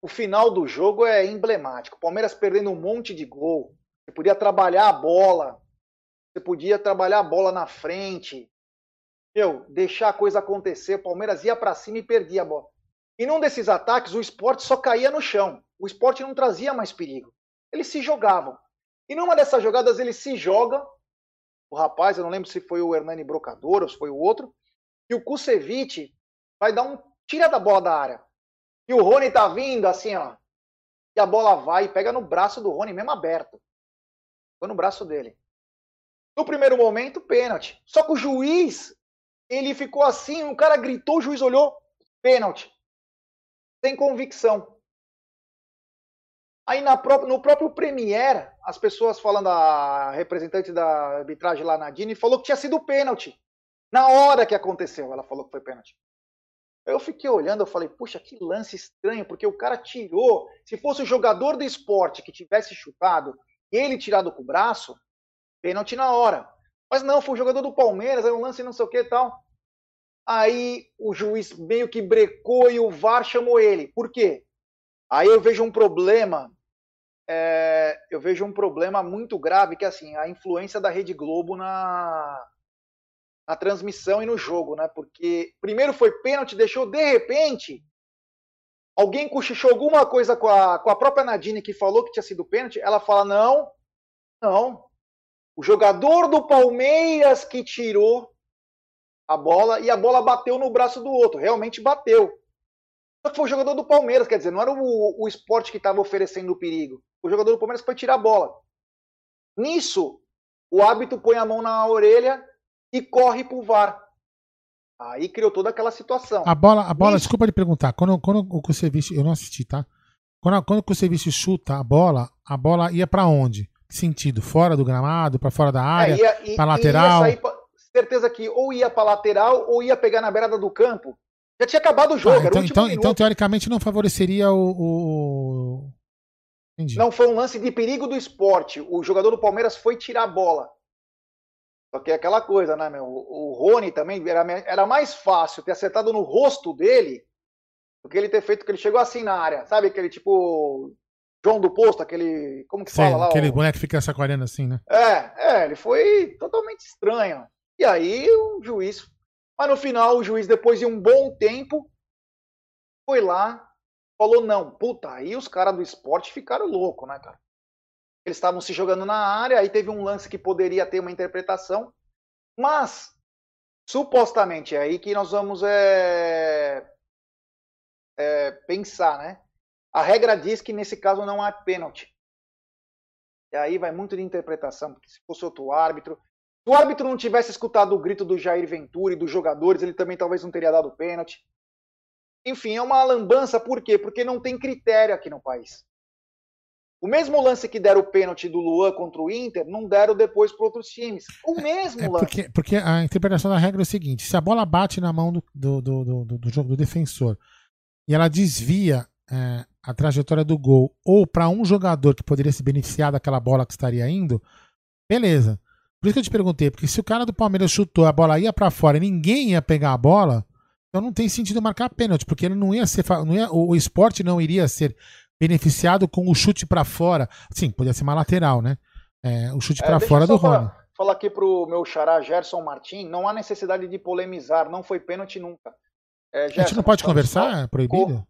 o final do jogo é emblemático. O Palmeiras perdendo um monte de gol. Você podia trabalhar a bola. Você podia trabalhar a bola na frente. Meu, deixar a coisa acontecer. O Palmeiras ia para cima e perdia a bola. E num desses ataques, o esporte só caía no chão. O esporte não trazia mais perigo. Eles se jogavam. E numa dessas jogadas ele se joga, o rapaz, eu não lembro se foi o Hernani Brocador ou se foi o outro, e o Kusevich vai dar um tira da bola da área. E o Rony tá vindo assim, ó. E a bola vai e pega no braço do Rony, mesmo aberto. Foi no braço dele. No primeiro momento, pênalti. Só que o juiz, ele ficou assim, um cara gritou, o juiz olhou, pênalti. Sem convicção. Aí na pró no próprio Premier, as pessoas falando, a representante da arbitragem lá, Nadine, falou que tinha sido pênalti. Na hora que aconteceu, ela falou que foi pênalti. Eu fiquei olhando, eu falei, puxa, que lance estranho, porque o cara tirou. Se fosse o jogador do esporte que tivesse chutado e ele tirado com o braço, pênalti na hora. Mas não, foi o jogador do Palmeiras, aí um lance não sei o que e tal. Aí o juiz meio que brecou e o VAR chamou ele. Por quê? Aí eu vejo um problema é, eu vejo um problema muito grave que é assim a influência da Rede Globo na, na transmissão e no jogo, né? Porque primeiro foi pênalti, deixou de repente alguém cochichou alguma coisa com a, com a própria Nadine que falou que tinha sido pênalti, ela fala não, não, o jogador do Palmeiras que tirou a bola e a bola bateu no braço do outro, realmente bateu. Só que foi o jogador do Palmeiras, quer dizer, não era o, o esporte que estava oferecendo o perigo o jogador do Palmeiras foi tirar a bola. Nisso, o hábito põe a mão na orelha e corre pro VAR. Aí criou toda aquela situação.
A bola, a bola, Nisso, desculpa de perguntar, quando, quando o Kusevich, eu não assisti, tá? Quando, quando o Kusevich chuta a bola, a bola ia para onde? Que sentido? Fora do gramado, para fora da área, é, para lateral?
Ia sair certeza que ou ia para lateral ou ia pegar na beirada do campo Já tinha acabado o jogo,
Ah,
era o
então, então, então, teoricamente, não favoreceria o. o... Entendi.
Não foi um lance de perigo do esporte. O jogador do Palmeiras foi tirar a bola. Só que é aquela coisa, né, meu? O Rony também era, era mais fácil ter acertado no rosto dele do que ele ter feito que ele chegou assim na área. Sabe aquele tipo. João do Posto, aquele. Como que
Sei,
fala lá?
aquele
o-
boneco que fica sacoalhando assim, né?
É, é, ele foi totalmente estranho. E aí o juiz. Mas no final, o juiz, depois de um bom tempo, foi lá, falou: não, puta, aí os caras do esporte ficaram loucos, né, cara? Eles estavam se jogando na área, aí teve um lance que poderia ter uma interpretação, mas supostamente é aí que nós vamos é, é, pensar, né? A regra diz que nesse caso não há pênalti. E aí vai muito de interpretação, porque se fosse outro árbitro. Se o árbitro não tivesse escutado o grito do Jair Ventura e dos jogadores, ele também talvez não teria dado pênalti. Enfim, é uma lambança, por quê? Porque não tem critério aqui no país. O mesmo lance que deram o pênalti do Luan contra o Inter, não deram depois para outros times. O mesmo
É
lance.
porque, porque a interpretação da regra é o seguinte: se a bola bate na mão do, do, do, do, do- do jogo do defensor e ela desvia é, a trajetória do gol ou para um jogador que poderia se beneficiar daquela bola que estaria indo, beleza. Por isso que eu te perguntei, porque se o cara do Palmeiras chutou, a bola ia para fora e ninguém ia pegar a bola, então não tem sentido marcar pênalti, porque ele não ia ser, não ia, o, esporte não iria ser beneficiado com o chute para fora. Sim, podia ser uma lateral, né? É, o chute
É,
para fora do Rony.
falar, aqui pro meu xará Gerson Martin, não há necessidade de polemizar, não foi pênalti nunca. É,
A gente
Gerson,
não pode conversar? É proibido?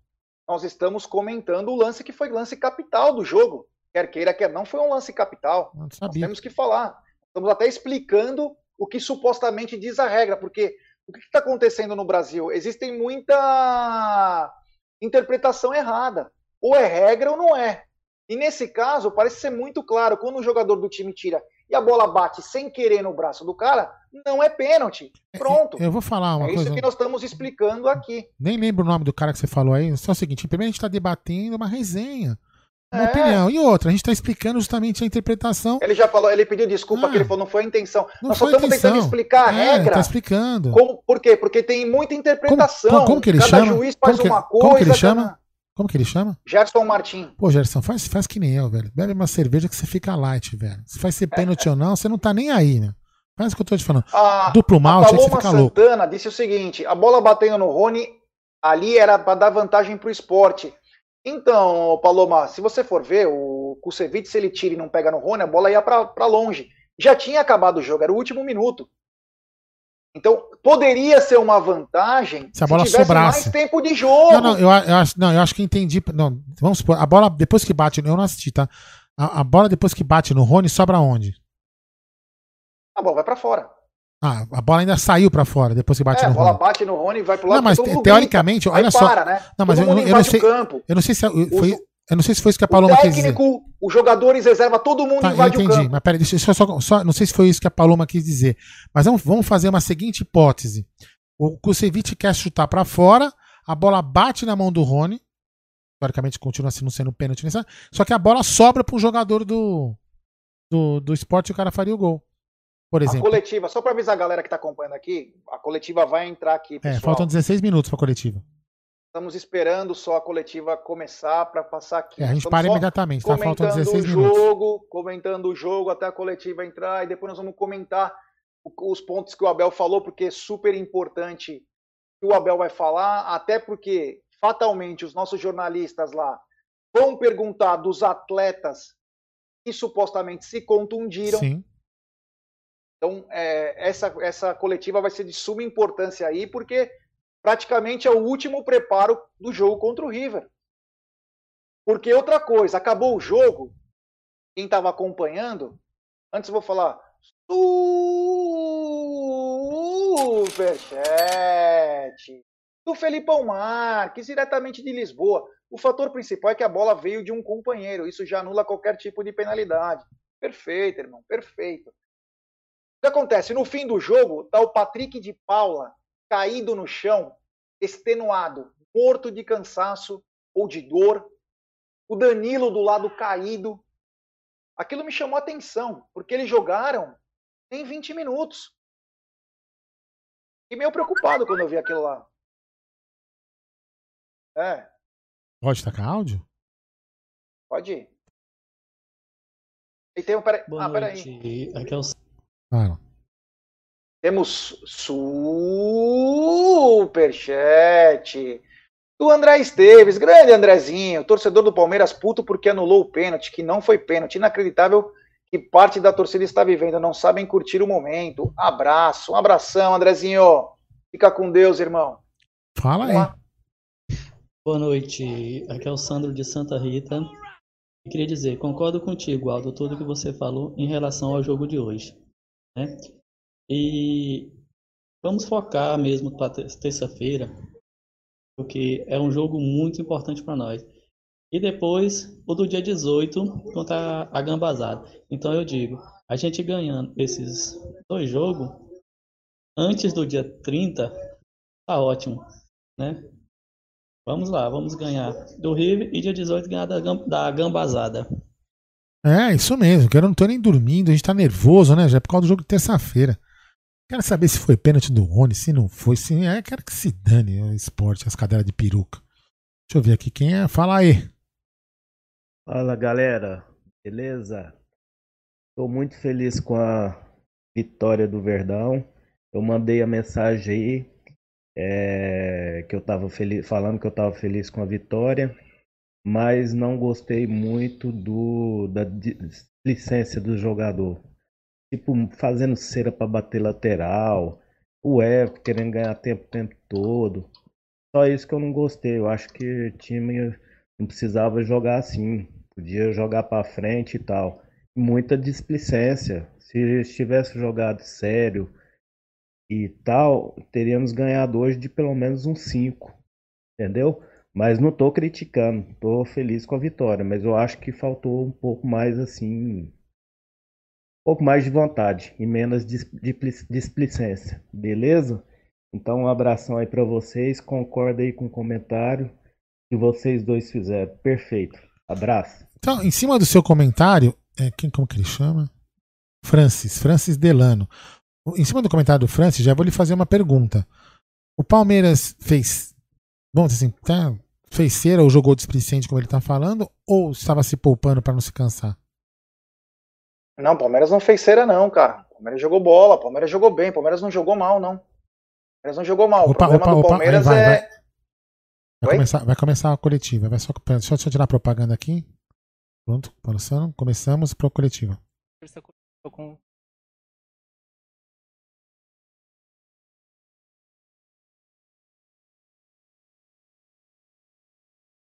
Nós estamos comentando o lance que foi lance capital do jogo. Quer queira, quer não, foi um lance capital. Nós temos que falar. Estamos até explicando o que supostamente diz a regra, porque o que está acontecendo no Brasil? Existe muita interpretação errada. Ou é regra ou não é. E nesse caso, parece ser muito claro, quando o jogador do time tira e a bola bate sem querer no braço do cara, não é pênalti. Pronto.
Eu vou falar uma
É
coisa.
isso que nós estamos explicando aqui.
Nem lembro o nome do cara que você falou aí. Só o seguinte: primeiro a gente está debatendo uma resenha. Uma
É.
opinião. E outra, a gente está explicando justamente a interpretação.
Ele já falou, ele pediu desculpa,
Ah.
que ele falou, não foi a intenção.
Não
Nós só estamos
intenção.
tentando explicar a
É,
regra.
tá explicando.
Como- por quê? Porque tem muita interpretação.
como- como que ele
Cada
chama?
juiz faz
Como que-
uma
como
coisa.
que ele chama?
cada-
Como que ele chama?
Gerson Martin.
Pô, Gerson, faz, faz que nem eu, velho. Bebe uma cerveja que você fica light, velho. Se faz ser pênalti ou não, você não tá nem aí, né? Faz o que eu tô te falando.
A,
Duplo
a
aí você
Paloma
louco.
Santana disse o seguinte: a bola batendo no Rony ali era para dar vantagem pro esporte. Então, Paloma, se você for ver, o Kusevich, se ele tira e não pega no Rony, a bola ia para longe. Já tinha acabado o jogo, era o último minuto. Então, poderia ser uma vantagem
Se a bola
tivesse
sobrasse.
mais tempo de jogo.
Não, não, eu, a- eu acho, não, eu acho que entendi. Não, vamos supor, a bola depois que bate, eu não assisti, tá? A, a bola depois que bate no Rony sobra onde?
A bola vai para fora.
Ah, a bola ainda saiu pra fora depois que bate
é, a
no
bola
Rony.
bate no Rony e vai pro lado.
Não, mas teoricamente,
grita.
olha só.
para, né?
Não, mas eu, eu não sei.
o.
Eu não sei se é- foi, eu não sei se foi isso que a
O
Paloma quis dizer.
técnico, os jogadores reserva, todo mundo
Tá, eu
invade o
entendi,
campo.
mas peraí, deixa eu só, só- Não sei se foi isso que a Paloma quis dizer. Mas vamos, vamos fazer uma seguinte hipótese. O Kusevich quer chutar pra fora, a bola bate na mão do Rony. Teoricamente continua sendo, sendo pênalti. Só que a bola sobra pro jogador do, do, do esporte e o cara faria o gol. Por
A
exemplo.
coletiva, só para avisar a galera que está acompanhando aqui, a coletiva vai entrar aqui,
É,
pessoal.
faltam 16 minutos pra coletiva.
Estamos esperando só a coletiva começar para passar aqui.
É, a gente
Estamos
para imediatamente, tá? Faltam
Comentando
16
o
minutos.
jogo, comentando o jogo até a coletiva entrar e depois nós vamos comentar o- os pontos que o Abel falou, porque é super importante que o Abel vai falar, até porque fatalmente os nossos jornalistas lá vão perguntar dos atletas que supostamente se contundiram.
Sim.
Então, é, essa, essa coletiva vai ser de suma importância aí, porque praticamente é o último preparo do jogo contra o River. Porque outra coisa, acabou o jogo, quem estava acompanhando, antes eu vou falar superchat do Felipão Marques, diretamente de Lisboa. O fator principal é que a bola veio de um companheiro, isso já anula qualquer tipo de penalidade. Perfeito, irmão, perfeito. O que acontece? No fim do jogo, tá o Patrick de Paula caído no chão, extenuado, morto de cansaço ou de dor. O Danilo do lado caído. Aquilo me chamou a atenção, porque eles jogaram em 20 minutos. E meio preocupado quando eu vi aquilo lá. É,
Pode tacar áudio?
pode ir. E tem um. Peraí.
Boa
Ah, peraí.
Aqui é o
Fala.
Temos superchat do André Esteves, grande Andrezinho, torcedor do Palmeiras puto porque anulou o pênalti, que não foi pênalti. Inacreditável que parte da torcida está vivendo, não sabem curtir o momento. Abraço, um abração, Andrezinho. Fica com Deus, irmão.
Fala aí.
Boa noite. Aqui é o Sandro de Santa Rita. Eu queria dizer, concordo contigo, Aldo, tudo que você falou em relação ao jogo de hoje. Né? E vamos focar mesmo para terça-feira, porque é um jogo muito importante para nós. E depois o do dia 18 contra a Gambazada. Então eu digo, a gente ganhando esses dois jogos antes do dia 30, tá ótimo, né? Vamos lá, vamos ganhar do River e dia 18 ganhar da, da Gambazada.
É, isso mesmo, que eu não tô nem dormindo, a gente tá nervoso, né? Já é por causa do jogo de terça-feira. Quero saber se foi pênalti do Rony, se não foi, se é, quero que se dane o esporte, as cadeiras de peruca. Deixa eu ver aqui quem é. Fala aí.
Fala galera, beleza? Estou muito feliz com a vitória do Verdão. Eu mandei a mensagem aí é, que eu tava feliz, falando que eu estava feliz com a vitória, mas não gostei muito do da displicência do jogador. Tipo, fazendo cera para bater lateral, o Everton querendo ganhar tempo o tempo todo. Só isso que eu não gostei. Eu acho que o time não precisava jogar assim. Podia jogar para frente e tal. Muita displicência. Se tivesse jogado sério e tal, teríamos ganhado hoje de pelo menos uns 5. Entendeu? Mas não tô criticando. Tô feliz com a vitória. Mas eu acho que faltou um pouco mais assim. Um pouco mais de vontade e menos displicência. Beleza? Então, um abração aí para vocês. Concordo aí com o comentário que vocês dois fizeram. Perfeito. Abraço.
Então, em cima do seu comentário, é, quem, como que ele chama? Francis, Francis Delano. Em cima do comentário do Francis, já vou lhe fazer uma pergunta. O Palmeiras fez, vamos dizer assim, tá, fez cera ou jogou displicente, como ele está falando, ou estava se poupando para não se cansar?
Não, o Palmeiras não fez cera, não, cara. O Palmeiras jogou bola, o Palmeiras jogou bem, o Palmeiras não jogou mal, não. O Palmeiras não jogou mal. o
Opa,
problema
opa,
do
opa,
Palmeiras
aí vai,
é.
vai. Vai começar, vai começar a coletiva. Vai só, deixa, eu- deixa eu tirar a propaganda aqui. Pronto, começando, começamos para a coletiva.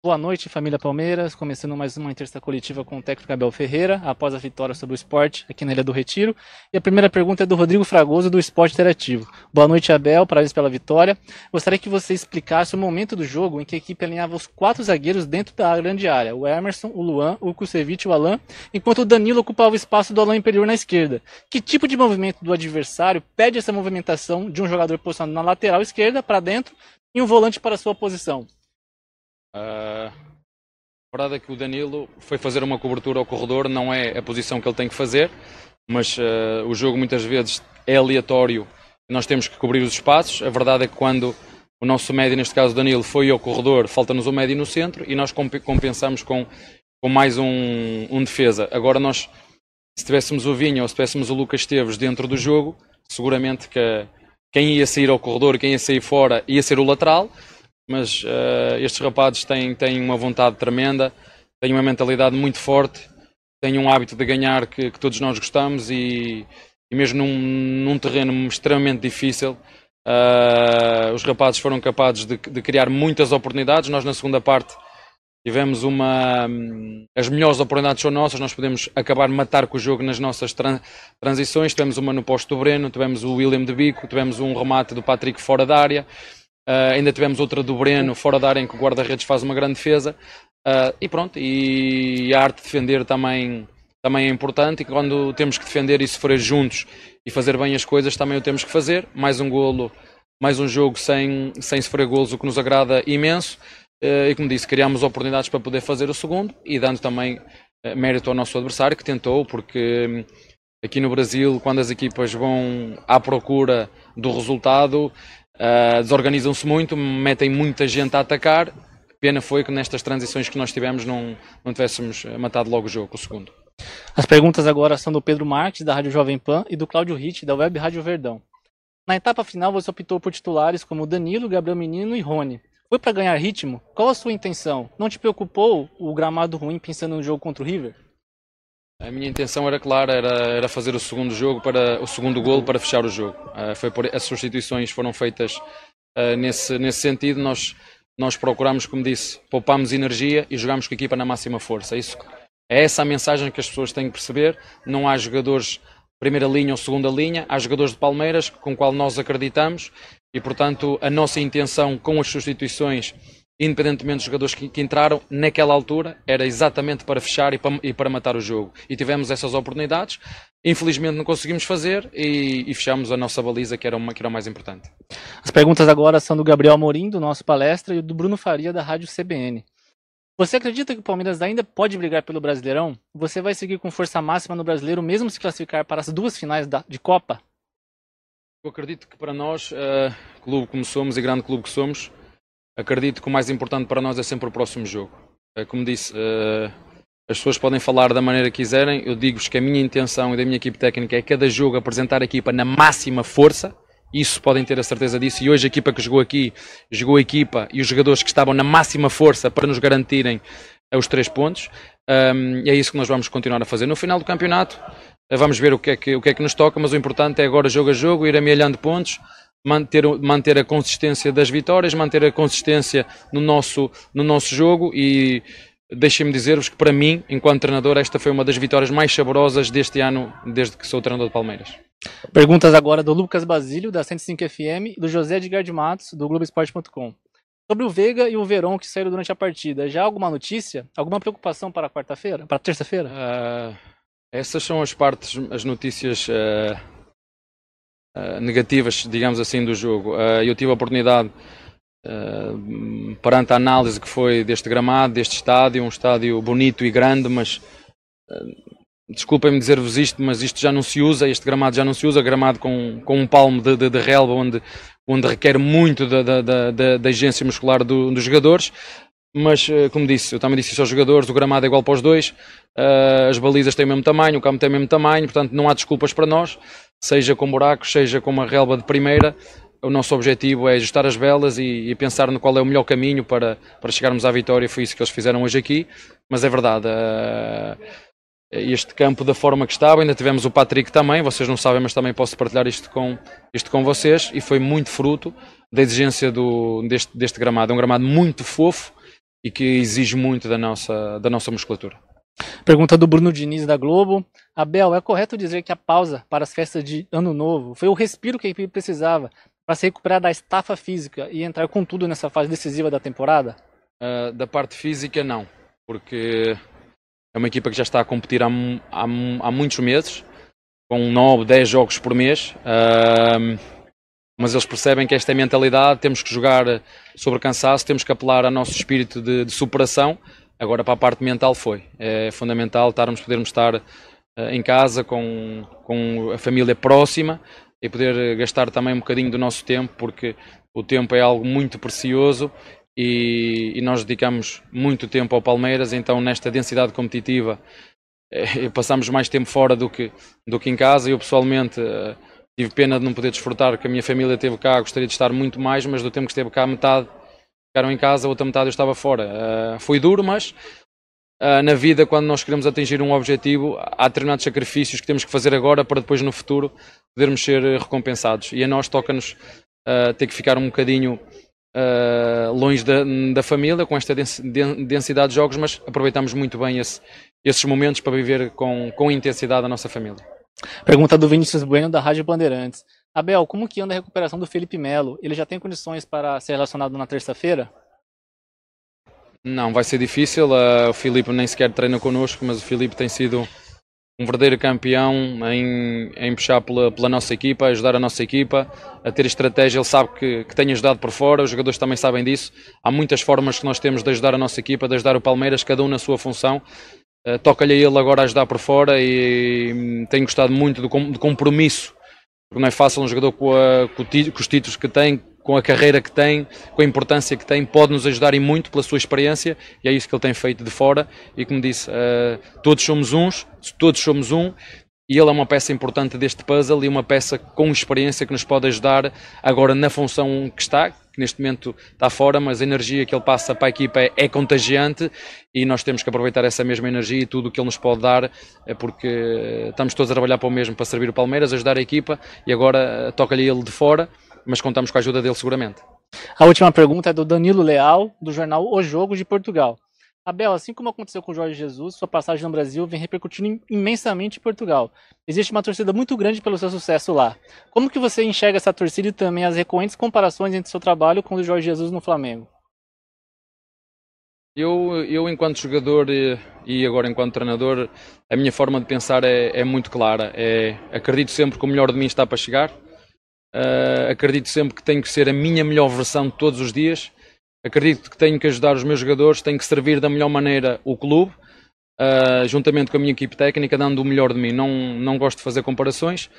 Boa noite, família Palmeiras. Começando mais uma terça coletiva com o técnico Abel Ferreira, após a vitória sobre o esporte aqui na Ilha do Retiro. E a primeira pergunta é do Rodrigo Fragoso, do Esporte Interativo. Boa noite, Abel. Parabéns pela vitória. Gostaria que você explicasse o momento do jogo em que a equipe alinhava os quatro zagueiros dentro da grande área: o Emerson, o Luan, o Kusevich e o Alan, enquanto o Danilo ocupava o espaço do Alan Imperior na esquerda. Que tipo de movimento do adversário pede essa movimentação de um jogador posicionado na lateral esquerda para dentro e um volante para sua posição?
Ah, a verdade é que o Danilo foi fazer uma cobertura ao corredor, não é a posição que ele tem que fazer, mas ah, o jogo muitas vezes é aleatório, nós temos que cobrir os espaços. A verdade é que quando o nosso médio, neste caso o Danilo, foi ao corredor, falta-nos o médio no centro e nós comp- compensamos com, com mais um, um defesa. Agora nós, se tivéssemos o Vinha ou se tivéssemos o Lucas Esteves dentro do jogo, seguramente que quem ia sair ao corredor quem ia sair fora ia ser o lateral mas eh, estes rapazes têm, têm uma vontade tremenda, têm uma mentalidade muito forte, têm um hábito de ganhar que, que todos nós gostamos e, e mesmo num, num terreno extremamente difícil, eh, os rapazes foram capazes de, de criar muitas oportunidades. Nós na segunda parte tivemos uma. As melhores oportunidades são nossas, nós podemos acabar matar com o jogo nas nossas tran- transições. Tivemos uma no posto do Breno, tivemos o William de Bico, tivemos um remate do Patrick fora da área. Uh, ainda tivemos outra do Breno fora da área em que o guarda-redes faz uma grande defesa. Uh, e pronto, e a arte de defender também, também é importante. E quando temos que defender e sofrer juntos e fazer bem as coisas, também o temos que fazer. Mais um golo, mais um jogo sem, sem sofrer golos, o que nos agrada imenso. Uh, e como disse, criámos oportunidades para poder fazer o segundo e dando também mérito ao nosso adversário que tentou, porque hum, aqui no Brasil, quando as equipas vão à procura do resultado, Uh, desorganizam-se muito, metem muita gente a atacar Pena foi que nestas transições que nós tivemos não, não tivéssemos matado logo o jogo, o segundo.
As perguntas agora são do Pedro Marques, da Rádio Jovem Pan, e do Cláudio Ritt, da Web Rádio Verdão. Na etapa final, você optou por titulares como Danilo, Gabriel Menino e Rony. Foi para ganhar ritmo? Qual a sua intenção? Não te preocupou o gramado ruim pensando no jogo contra o River?
A minha intenção era clara, era, era fazer o segundo jogo para o segundo golo para fechar o jogo. Uh, foi por, as substituições foram feitas uh, nesse, nesse sentido. Nós, nós procuramos, como disse, poupamos energia e jogamos com a equipa na máxima força. Isso, é essa a mensagem que as pessoas têm que perceber. Não há jogadores primeira linha ou segunda linha, há jogadores de Palmeiras com o qual nós acreditamos e, portanto, a nossa intenção com as substituições independentemente dos jogadores que, que, entraram, naquela altura era exatamente para fechar e para, e para, matar o jogo. E tivemos essas oportunidades, infelizmente não conseguimos fazer e, e fechamos a nossa baliza, que era, uma, que era o mais importante.
As perguntas agora são do Gabriel Amorim, do nosso palestra, e do Bruno Faria, da Rádio CBN. Você acredita que o Palmeiras ainda pode brigar pelo Brasileirão? Você vai seguir com força máxima no Brasileiro, mesmo se classificar para as duas finais da, de Copa?
Eu acredito que para nós, uh, clube como somos e grande clube que somos, acredito que o mais importante para nós é sempre o próximo jogo. É como disse, uh, as pessoas podem falar da maneira que quiserem, eu digo-vos que a minha intenção e da minha equipe técnica é cada jogo apresentar a equipa na máxima força, isso podem ter a certeza disso, e hoje a equipa que jogou aqui, jogou a equipa e os jogadores que estavam na máxima força para nos garantirem os três pontos, e é isso que nós vamos continuar a fazer. No final do campeonato, vamos ver o que, é que, o que é que nos toca, mas o importante é agora jogo a jogo, ir amealhando pontos, manter, manter a consistência das vitórias, manter a consistência no nosso, no nosso jogo e deixem-me dizer-vos que para mim, enquanto treinador, esta foi uma das vitórias mais saborosas deste ano, desde que sou treinador de Palmeiras.
Perguntas agora do Lucas Basílio, da 105 FM, e do José Edgar de Matos, do Globoesporte.com. Sobre o Veiga e o Verón que saíram durante a partida, já há alguma notícia? Alguma preocupação para quarta-feira? Para terça-feira? Uh,
essas são as partes, as notícias uh, uh, negativas, digamos assim, do jogo. eu tive a oportunidade, perante a análise que foi deste gramado, deste estádio, um estádio bonito e grande, mas desculpem-me dizer-vos isto, mas isto já não se usa, este gramado já não se usa, gramado com, com um palmo de, de, de relva, onde, onde requer muito da, da, da, da agência muscular do, dos jogadores. Mas, eh, como disse, eu também disse isso aos jogadores: o gramado é igual para os dois, as balizas têm o mesmo tamanho, o campo tem o mesmo tamanho, portanto não há desculpas para nós, seja com buracos, seja com uma relva de primeira. O nosso objetivo é ajustar as velas e, e, pensar no qual é o melhor caminho para, para chegarmos à vitória. Foi isso que eles fizeram hoje aqui. Mas é verdade, uh, este campo da forma que estava. Ainda tivemos o Patrick também, vocês não sabem, mas também posso partilhar isto com, isto com vocês. E foi muito fruto da exigência do, deste, deste gramado. É um gramado muito fofo e que exige muito da nossa, da nossa musculatura.
Pergunta do Bruno Diniz da Globo. Abel, é correto dizer que a pausa para as festas de Ano Novo foi o respiro que a equipe precisava para se recuperar da estafa física e entrar com tudo nessa fase decisiva da temporada?
Uh, da parte física, não, porque é uma equipa que já está a competir há, há, há muitos meses, com 9, 10 jogos por mês. Uh, mas eles percebem que esta é mentalidade, temos que jogar sobre cansaço, temos que apelar ao nosso espírito de, de superação. Agora, para a parte mental, foi. É fundamental estarmos, podermos estar uh, em casa com, com a família próxima e poder gastar também um bocadinho do nosso tempo, porque o tempo é algo muito precioso e, e, nós dedicamos muito tempo ao Palmeiras, então nesta densidade competitiva eh, passamos mais tempo fora do que, do que em casa. Eu pessoalmente eh, tive pena de não poder desfrutar, que a minha família esteve cá, gostaria de estar muito mais, mas do tempo que esteve cá, metade ficaram em casa, a outra metade eu estava fora. Uh, foi duro, mas uh, na vida, quando nós queremos atingir um objetivo, há determinados sacrifícios que temos que fazer agora para depois no futuro podermos ser recompensados. E a nós toca-nos uh, ter que ficar um bocadinho longe da, da, família, com esta densidade de jogos, mas aproveitamos muito bem esse, esses momentos para viver com, com intensidade a nossa família.
Pergunta do Vinícius Bueno, da Rádio Bandeirantes. Abel, como que anda a recuperação do Felipe Melo? Ele já tem condições para ser relacionado na terça-feira?
Não, vai ser difícil. Uh, o Felipe nem sequer treina connosco, mas o Felipe tem sido um verdadeiro campeão em, em puxar pela, pela, nossa equipa, ajudar a nossa equipa a ter estratégia. Ele sabe que, que tem ajudado por fora, os jogadores também sabem disso. Há muitas formas que nós temos de ajudar a nossa equipa, de ajudar o Palmeiras, cada um na sua função. Uh, Toca-lhe a ele agora ajudar por fora e hum, tenho gostado muito do, do compromisso, não é fácil um jogador com, a, com, os títulos que tem, com a carreira que tem, com a importância que tem, pode nos ajudar e muito pela sua experiência e é isso que ele tem feito de fora. E como disse, uh, todos somos uns, todos somos um. E ele é uma peça importante deste puzzle e uma peça com experiência que nos pode ajudar agora na função que está, que neste momento está fora, mas a energia que ele passa para a equipa é, é contagiante e nós temos que aproveitar essa mesma energia e tudo o que ele nos pode dar, é porque estamos todos a trabalhar para o mesmo, para servir o Palmeiras, ajudar a equipa e agora toca-lhe ele de fora mas contamos com a ajuda dele seguramente.
A última pergunta é do Danilo Leal, do jornal O Jogo de Portugal. Abel, assim como aconteceu com Jorge Jesus, sua passagem no Brasil vem repercutindo imensamente em Portugal. Existe uma torcida muito grande pelo seu sucesso lá. Como que você enxerga essa torcida e também as recorrentes comparações entre seu trabalho com o Jorge Jesus no Flamengo?
Eu, eu enquanto jogador e, e agora enquanto treinador, a minha forma de pensar é, é muito clara. É, acredito sempre que o melhor de mim está para chegar Uh, acredito sempre que tenho que ser a minha melhor versão todos os dias. Acredito que tenho que ajudar os meus jogadores, tenho que servir da melhor maneira o clube, uh, juntamente com a minha equipe técnica, dando o melhor de mim. Não, não gosto de fazer comparações,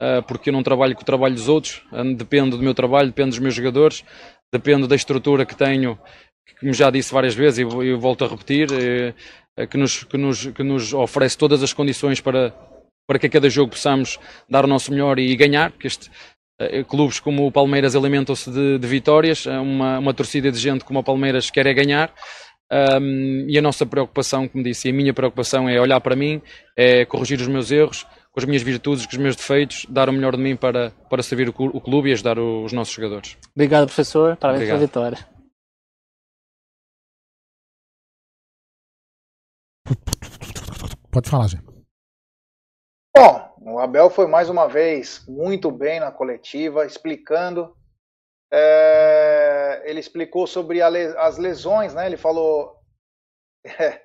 uh, porque eu não trabalho com o trabalho dos outros, dependo do meu trabalho, depende dos meus jogadores, dependo da estrutura que tenho, que como já disse várias vezes e volto a repetir, eh, que, nos, que, nos, que nos oferece todas as condições para, para que a cada jogo possamos dar o nosso melhor e ganhar, este, clubes como o Palmeiras alimentam-se de, de, vitórias, é uma, uma torcida de gente como o Palmeiras quer é ganhar. Um, e a nossa preocupação, como disse, e a minha preocupação é olhar para mim, é corrigir os meus erros, com as minhas virtudes, com os meus defeitos, dar o melhor de mim para, para servir o, o clube e ajudar o, os nossos jogadores.
Obrigado, professor. Parabéns pela vitória.
Pode falar, Zé.
Bom, o Abel foi mais uma vez muito bem na coletiva, explicando. É, ele explicou sobre as lesões, né? Ele falou é,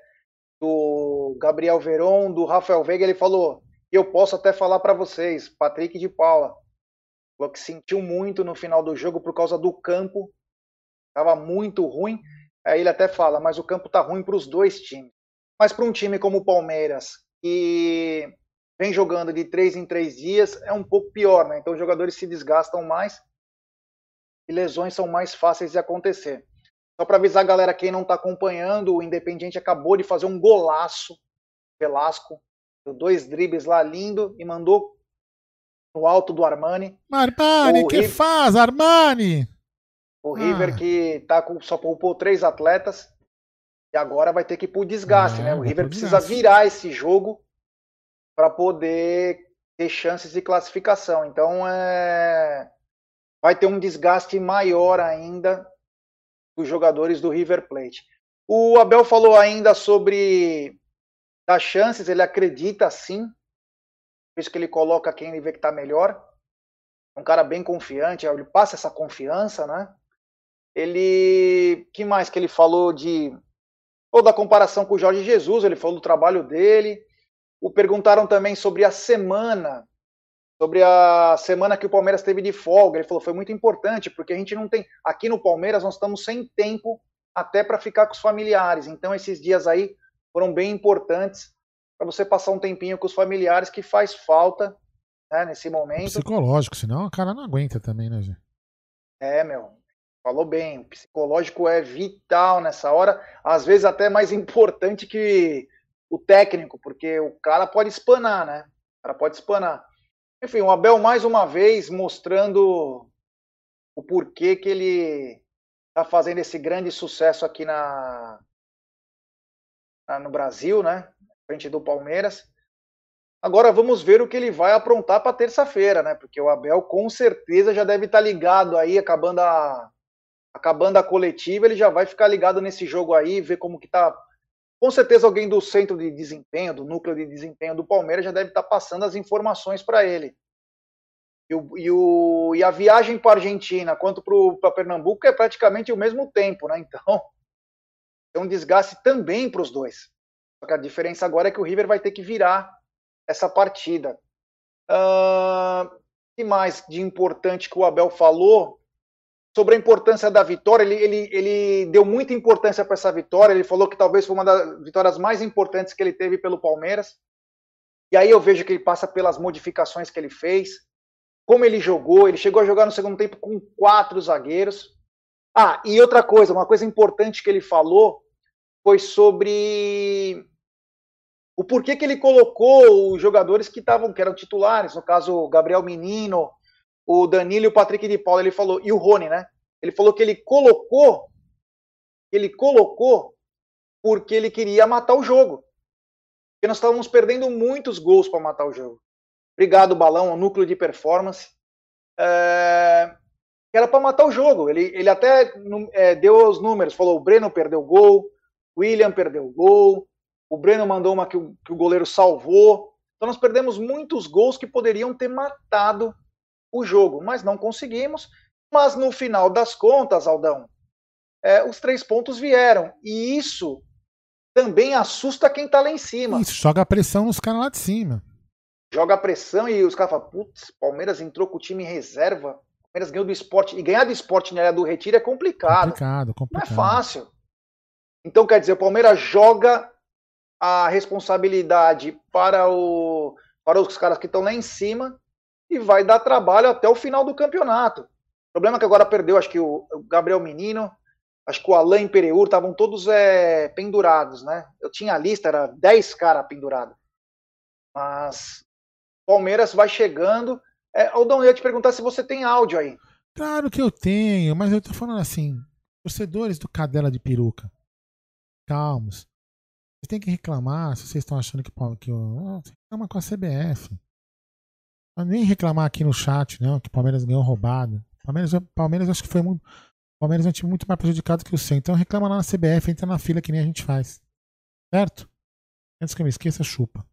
do Gabriel Veron, do Rafael Veiga. Ele falou: eu posso até falar para vocês, Patrick de Paula. Falou que sentiu muito no final do jogo por causa do campo, estava muito ruim. Aí ele até fala, mas o campo tá ruim para os dois times. Mas para um time como o Palmeiras, que vem jogando de três em três dias, é um pouco pior, né? Então os jogadores se desgastam mais e lesões são mais fáceis de acontecer. Só para avisar a galera, quem não está acompanhando, o Independiente acabou de fazer um golaço, Velasco, dois dribles lá lindo e mandou no alto do Armani.
Armani, o que River, faz, Armani?
O River ah. que tá com, só poupou três atletas e agora vai ter que ir pro desgaste, é, né? O River precisa virar esse jogo para poder ter chances de classificação. Então, é, vai ter um desgaste maior ainda dos jogadores do River Plate. O Abel falou ainda sobre as chances, ele acredita sim, por isso que ele coloca quem ele vê que está melhor. Um cara bem confiante, ele passa essa confiança, né? Ele. que mais que ele falou de. toda a comparação com o Jorge Jesus, ele falou do trabalho dele. O perguntaram também sobre a semana, sobre a semana que o Palmeiras teve de folga. Ele falou foi muito importante porque a gente não tem aqui no Palmeiras nós estamos sem tempo até para ficar com os familiares. Então esses dias aí foram bem importantes para você passar um tempinho com os familiares que faz falta né, nesse momento.
Psicológico, senão o cara não aguenta também, né, gente?
É, meu. Falou bem, o psicológico é vital nessa hora, às vezes até mais importante que o técnico, porque o cara pode espanar, né? O cara pode espanar. Enfim, o Abel mais uma vez mostrando o porquê que ele está fazendo esse grande sucesso aqui na, na, no Brasil, né? Frente do Palmeiras. Agora vamos ver o que ele vai aprontar para terça-feira, né? Porque o Abel com certeza já deve estar tá ligado aí, acabando a acabando a coletiva, ele já vai ficar ligado nesse jogo aí, ver como que tá com certeza alguém do centro de desempenho, do núcleo de desempenho do Palmeiras já deve estar passando as informações para ele. E, o, e, o, e, a viagem para a Argentina quanto para Pernambuco é praticamente o mesmo tempo, né? Então, é um desgaste também para os dois. Só que a diferença agora é que o River vai ter que virar essa partida. O uh, que mais de importante que o Abel falou? Sobre a importância da vitória. Ele, ele, ele deu muita importância para essa vitória. Ele falou que talvez foi uma das vitórias mais importantes que ele teve pelo Palmeiras. E aí eu vejo que ele passa pelas modificações que ele fez. como ele jogou, ele chegou a jogar no segundo tempo com quatro zagueiros. Ah, e outra coisa, uma coisa importante que ele falou foi sobre o porquê que ele colocou os jogadores que estavam, que eram titulares, no caso Gabriel Menino, o Danilo e o Patrick de Paula, ele falou, e o Rony, né? Ele falou que ele colocou, ele colocou porque ele queria matar o jogo. Porque nós estávamos perdendo muitos gols para matar o jogo. Obrigado, Balão, o núcleo de performance. É... Era para matar o jogo. Ele, ele até é, deu os números, falou: o Breno perdeu gol, o William perdeu gol, o Breno mandou uma que o, que o goleiro salvou. Então nós perdemos muitos gols que poderiam ter matado o jogo, mas não conseguimos. Mas no final das contas, Aldão, é, os três pontos vieram. E isso também assusta quem tá lá em cima.
Isso, joga pressão nos caras lá de cima.
Joga pressão e os caras falam, putz, Palmeiras entrou com o time reserva. Palmeiras ganhou do esporte. E ganhar do esporte na área do retiro é complicado.
Complicado, complicado.
Não é fácil. Então, quer dizer, o Palmeiras joga a responsabilidade para, o, para os caras que estão lá em cima e vai dar trabalho até o final do campeonato. O problema é que agora perdeu, acho que o Gabriel Menino, acho que o Alain Pereur, estavam todos é, pendurados, né? Eu tinha a lista, era 10 caras pendurados. Mas Palmeiras vai chegando. É, Aldão, eu ia te perguntar se você tem áudio aí.
Claro que eu tenho, mas eu tô falando assim, torcedores do Cadela de Peruca, calmos. Vocês têm que reclamar se vocês estão achando que, que oh, reclama com a CBF. Não nem reclamar aqui no chat, não, que o Palmeiras ganhou roubado. Palmeiras, Palmeiras acho que foi muito. Palmeiras é um time muito mais prejudicado que o Centro. Então reclama lá na CBF, entra na fila que nem a gente faz. Certo? Antes que eu me esqueça, chupa.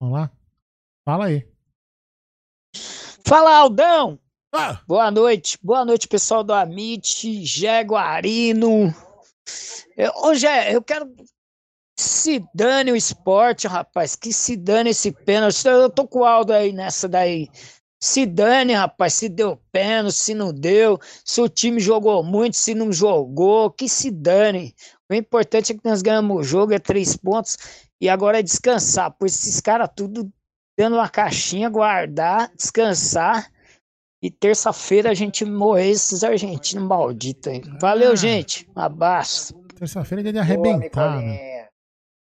Vamos lá? Fala aí.
Fala, Aldão! Ah. Boa noite. Boa noite, pessoal do Amit, Jaguarino. Hoje é, eu quero se dane o esporte, rapaz. Que se dane esse pênalti. Eu tô com o Aldo aí nessa daí. Se dane, rapaz, se deu pênalti, se não deu, se o time jogou muito, se não jogou, que se dane. O importante é que nós ganhamos o jogo, é três pontos, e agora é descansar, pois esses caras tudo dando uma caixinha, guardar, descansar, e terça-feira a gente morrer esses argentinos malditos aí. Valeu, ah. gente. Um abraço.
Terça-feira é dia de arrebentar, Boa, né?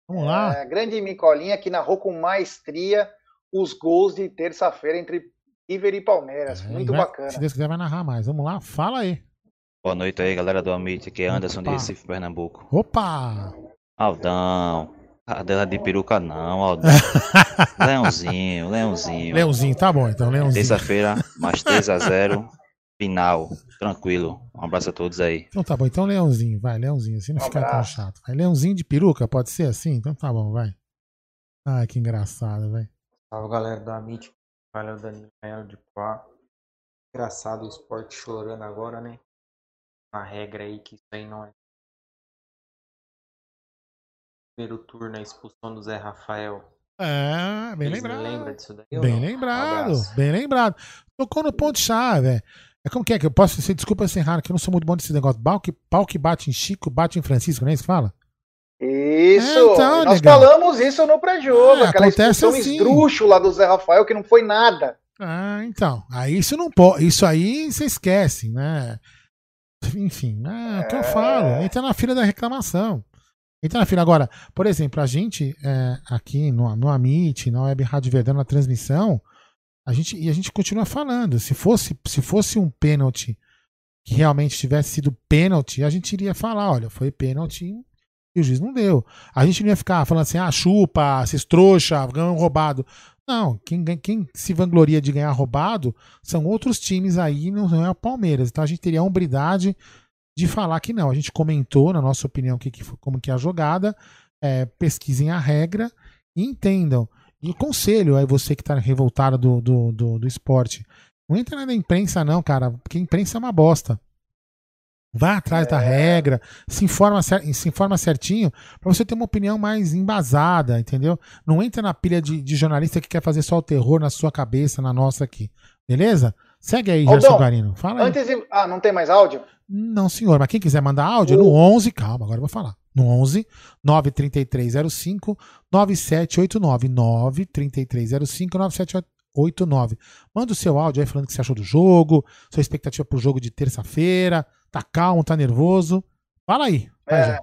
Vamos lá.
É, grande Micolinha que narrou com maestria os gols de terça-feira entre River e Palmeiras. É, Muito
vai,
bacana.
Se Deus quiser, vai narrar mais. Vamos lá, fala aí.
Boa noite aí, galera do Amit, aqui é Anderson Opa. de Recife, Pernambuco.
Opa!
Aldão, cadela de peruca não, Aldão. Leãozinho, Leãozinho.
Leãozinho, tá bom então, Leãozinho.
Terça-feira, mais 3x0, final, tranquilo. Um abraço a todos aí.
Então tá bom, então Leãozinho, vai, Leãozinho, assim não um fica tão chato. Vai, Leãozinho de peruca, pode ser assim? Então tá bom, vai. Ai, que engraçado, velho.
Salve galera do Amit, valeu Danilo Melo de Pá. Engraçado o esporte chorando agora, né? Uma regra aí que isso aí não é. Primeiro turno, a expulsão do Zé Rafael.
É, bem
Vocês
lembrado.
Lembra disso daí?
Bem lembrado, um bem lembrado. Tocou no ponto-chave, é. É como que é que eu posso ser, desculpa ser raro, que eu não sou muito bom desse negócio. Pau que, pau que bate em Chico, bate em Francisco, não é isso que fala?
Isso, é, então, nós negão. falamos isso no pré-jogo, é, aquela expulsão assim. esdrúxula do Zé Rafael que não foi nada.
Ah, então, aí isso não pode, isso aí você esquece, né? Enfim, é, é o que eu falo, entra na fila da reclamação. Entra na fila. Agora, por exemplo, a gente é, aqui no, no Amit, na Web Rádio Verdão, na transmissão, a gente, e a gente continua falando. Se fosse, se fosse um pênalti que realmente tivesse sido pênalti, a gente iria falar: olha, foi pênalti e o juiz não deu. A gente não ia ficar falando assim: ah, chupa, vocês trouxa, ganham roubado. Não, quem, quem se vangloria de ganhar roubado são outros times aí, não é o Palmeiras. Então a gente teria a hombridade de falar que não. A gente comentou, na nossa opinião, que, que, como que é a jogada. É, pesquisem a regra e entendam. E conselho aí você que tá revoltado do, do, do, do esporte. Não entra na imprensa, não, cara, porque a imprensa é uma bosta. Vá atrás é. da regra, se informa, se informa certinho para você ter uma opinião mais embasada, entendeu? Não entra na pilha de, de, jornalista que quer fazer só o terror na sua cabeça, na nossa aqui. Beleza? Segue aí, Gerson Guarino. Fala aí.
De... Ah, não tem mais áudio?
Não, senhor. Mas quem quiser mandar áudio, uh. no 11, calma, agora eu vou falar. No 11 93305 9789. 93305 9789. 89. Manda o seu áudio aí falando o que você achou do jogo, sua expectativa pro jogo de terça-feira. Tá calmo, tá nervoso. Fala aí. Vai,
É,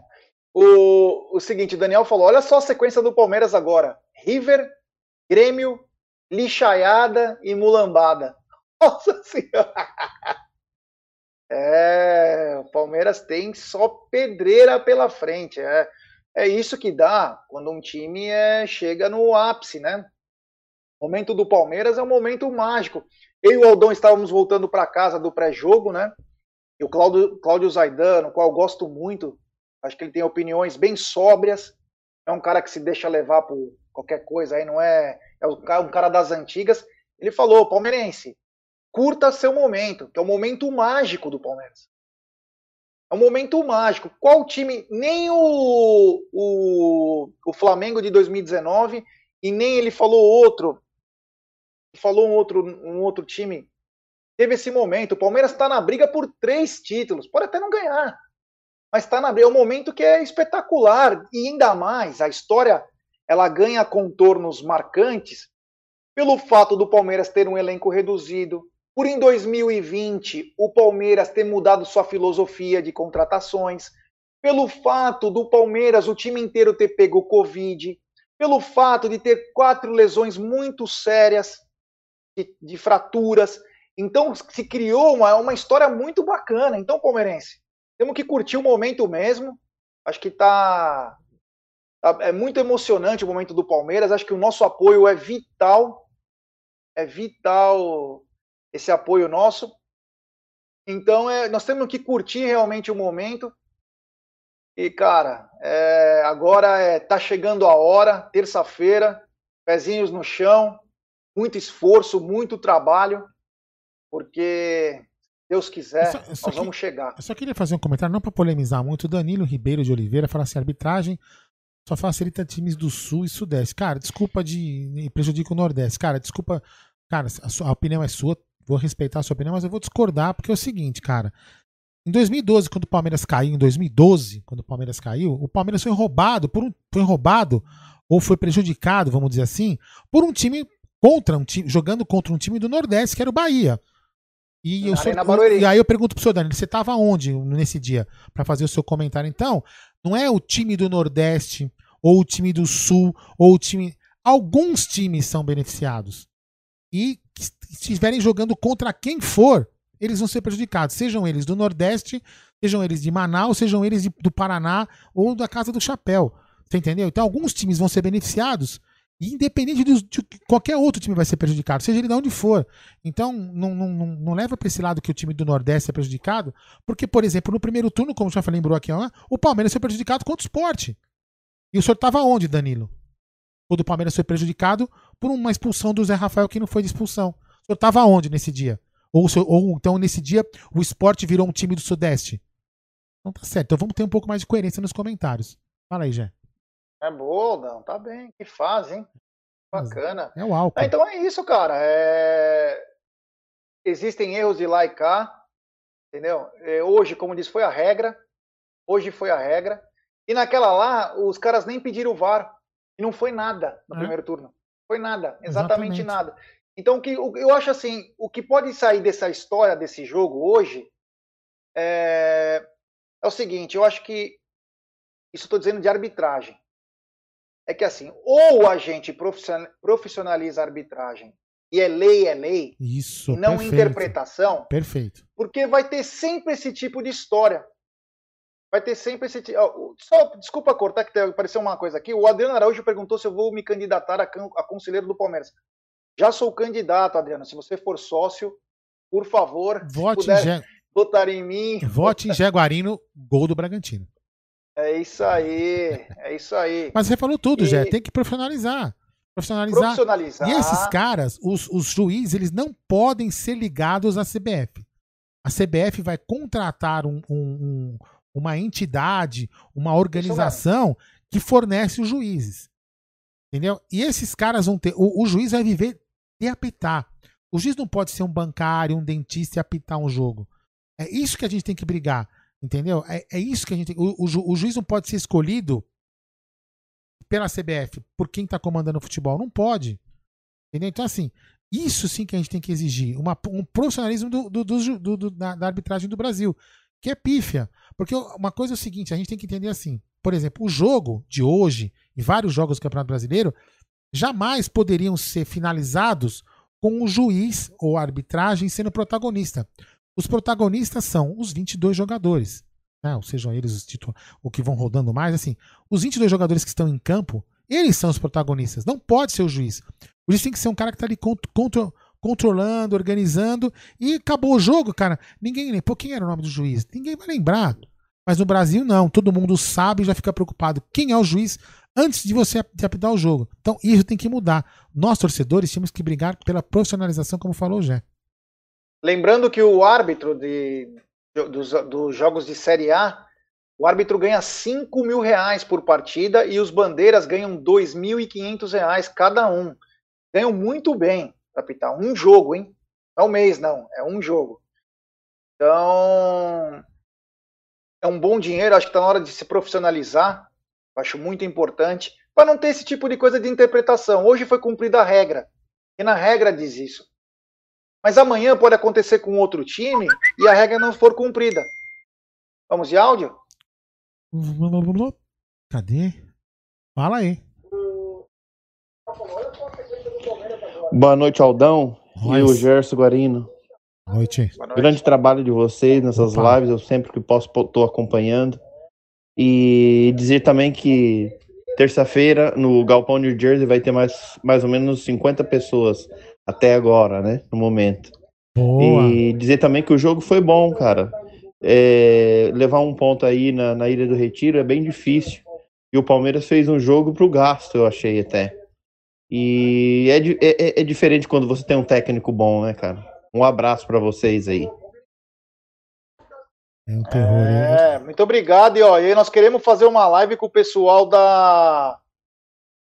o, o seguinte, o Daniel falou: olha só a sequência do Palmeiras agora: River, Grêmio, Lixaiada e Mulambada. Nossa Senhora! É, o Palmeiras tem só pedreira pela frente. É, é isso que dá quando um time é, chega no ápice, né? O momento do Palmeiras é um momento mágico. Eu e o Aldão estávamos voltando para casa do pré-jogo, né? E o Cláudio, Cláudio Zaidano, qual eu gosto muito, acho que ele tem opiniões bem sóbrias, é um cara que se deixa levar por qualquer coisa, aí não é, é um cara das antigas. Ele falou, palmeirense, curta seu momento, que é o momento mágico do Palmeiras. É um momento mágico. Qual time, nem o, o, o Flamengo de 2019 e nem ele falou outro, falou um outro, um outro time teve esse momento. O Palmeiras está na briga por três títulos. Pode até não ganhar, mas está na briga. É um momento que é espetacular. E ainda mais, a história ela ganha contornos marcantes pelo fato do Palmeiras ter um elenco reduzido, por em 2020 o Palmeiras ter mudado sua filosofia de contratações, pelo fato do Palmeiras, o time inteiro ter pego Covid, pelo fato de ter quatro lesões muito sérias de, de fraturas. Então se criou uma, uma história muito bacana. Então, palmeirense, temos que curtir o momento mesmo. Acho que tá, tá- é muito emocionante o momento do Palmeiras. Acho que o nosso apoio é vital. É vital esse apoio nosso. Então, é, nós temos que curtir realmente o momento. E, cara, é, agora é, tá chegando a hora, terça-feira, pezinhos no chão, muito esforço, muito trabalho, porque Deus quiser,
só-
nós
que-
vamos chegar.
Eu só queria fazer um comentário, não para polemizar muito. O Danilo Ribeiro de Oliveira fala assim: arbitragem só facilita times do Sul e Sudeste. Cara, desculpa de. prejudica o Nordeste. Cara, desculpa. Cara, a, sua, a opinião é sua, vou respeitar a sua opinião, mas eu vou discordar, porque é o seguinte, cara. Em 2012, quando o Palmeiras caiu, em 2012, quando o Palmeiras caiu, o Palmeiras foi roubado por um, foi roubado ou foi prejudicado, vamos dizer assim, por um time contra um time, jogando contra um time do Nordeste, que era o Bahia. E, eu sou- e aí eu pergunto pro senhor Danilo, você estava onde nesse dia para fazer o seu comentário? Então, não é o time do Nordeste, ou o time do Sul, ou o time. Alguns times são beneficiados. E se estiverem jogando contra quem for, eles vão ser prejudicados. Sejam eles do Nordeste, sejam eles de Manaus, sejam eles de- do Paraná ou da Casa do Chapéu. Você entendeu? Então, alguns times vão ser beneficiados, e independente dos- de, qualquer outro time vai ser prejudicado, seja ele de onde for. Então, não, não, não, não leva para esse lado que o time do Nordeste é prejudicado, porque, por exemplo, no primeiro turno, como já falei aqui, ó, o Palmeiras foi prejudicado contra o esporte. E o senhor estava onde, Danilo? O Palmeiras foi prejudicado por uma expulsão do Zé Rafael que não foi de expulsão. O senhor estava onde nesse dia? Ou, ou então nesse dia o esporte virou um time do Sudeste? Não tá certo. Então vamos ter um pouco mais de coerência nos comentários. Fala aí, Jé.
É boa, não, tá bem. Que fase, hein? Bacana.
É o álcool.
Ah, então é isso, cara. É... Existem erros de lá e cá, entendeu? É, Hoje, como disse, foi a regra. Hoje foi a regra. E naquela lá, os caras nem pediram o VAR. E não foi nada no
É.
primeiro turno. Foi nada, exatamente,
Exatamente.
nada. Então, que, o- eu acho assim, o que pode sair dessa história, desse jogo hoje, é, é o seguinte, eu acho que, isso estou dizendo de arbitragem, é que assim, ou a gente profission- profissionaliza a arbitragem e é lei, é lei,
Isso.
e não
perfeito.
interpretação,
Perfeito.
porque vai ter sempre esse tipo de história. Vai ter sempre esse. Só, desculpa cortar, que apareceu uma coisa aqui. O Adriano Araújo perguntou se eu vou me candidatar a, can- a conselheiro do Palmeiras. Já sou candidato, Adriano. Se você for sócio, por favor,
Vote em,
puder
Jé-
votar em mim.
vote em Jaguarino, gol do Bragantino.
É isso aí. É isso aí.
Mas você falou tudo,
E-
Jé. Tem que profissionalizar. Profissionalizar.
Profissionalizar.
E esses caras, os, os juízes, eles não podem ser ligados à CBF. A CBF vai contratar um- um- um- uma entidade, uma organização que fornece os juízes. Entendeu? E esses caras vão ter. O, o juiz vai viver de apitar. O juiz não pode ser um bancário, um dentista e apitar um jogo. É isso que a gente tem que brigar. Entendeu? É, é isso que a gente tem. O, o ju- o juiz não pode ser escolhido pela CBF por quem está comandando o futebol. Não pode. Entendeu? Então, assim, Isso sim que a gente tem que exigir. Uma, um profissionalismo do, do, do, do da, da, arbitragem do Brasil, que é pífia. Porque uma coisa é o seguinte: a gente tem que entender assim. Por exemplo, o jogo de hoje e vários jogos do Campeonato Brasileiro jamais poderiam ser finalizados com o juiz ou a arbitragem sendo protagonista. Os protagonistas são os 22 jogadores. Né? Ou sejam eles os títulos, o que vão rodando mais. assim Os 22 jogadores que estão em campo, eles são os protagonistas. Não pode ser o juiz. O juiz tem que ser um cara que está ali contro controlando, organizando. E acabou o jogo, cara. Ninguém nem. Pô, quem era o nome do juiz? Ninguém vai lembrar. Mas no Brasil, não. Todo mundo sabe e já fica preocupado. Quem é o juiz antes de você apitar o jogo? Então, isso tem que mudar. Nós, torcedores, temos que brigar pela profissionalização, como falou o Jé.
Lembrando que o árbitro de, dos, dos jogos de Série A, o árbitro ganha 5 mil reais por partida e os bandeiras ganham 2.500 reais cada um ganham muito bem para apitar. Um jogo, hein? Não é um mês, não. É um jogo. Então, é um bom dinheiro. Acho que está na hora de se profissionalizar. Acho muito importante. Para não ter esse tipo de coisa de interpretação. Hoje foi cumprida a regra. E na regra diz isso. Mas amanhã pode acontecer com outro time e a regra não for cumprida. Vamos de áudio?
Cadê? Fala aí.
Boa noite, Aldão Nossa. e o Gerson Guarino.
Boa noite.
Grande trabalho de vocês nessas Opa. lives, eu sempre que posso estou acompanhando. E dizer também que terça-feira no Galpão New Jersey vai ter mais, mais ou menos 50 pessoas até agora, né? No momento. Boa. E dizer também que o jogo foi bom, cara. É, levar um ponto aí na, na Ilha do Retiro é bem difícil. E o Palmeiras fez um jogo pro gasto, eu achei até. E é, é, é, é diferente quando você tem um técnico bom, né, cara? Um abraço para vocês aí.
É um terror. É, muito obrigado. E, ó, e aí nós queremos fazer uma live com o pessoal da.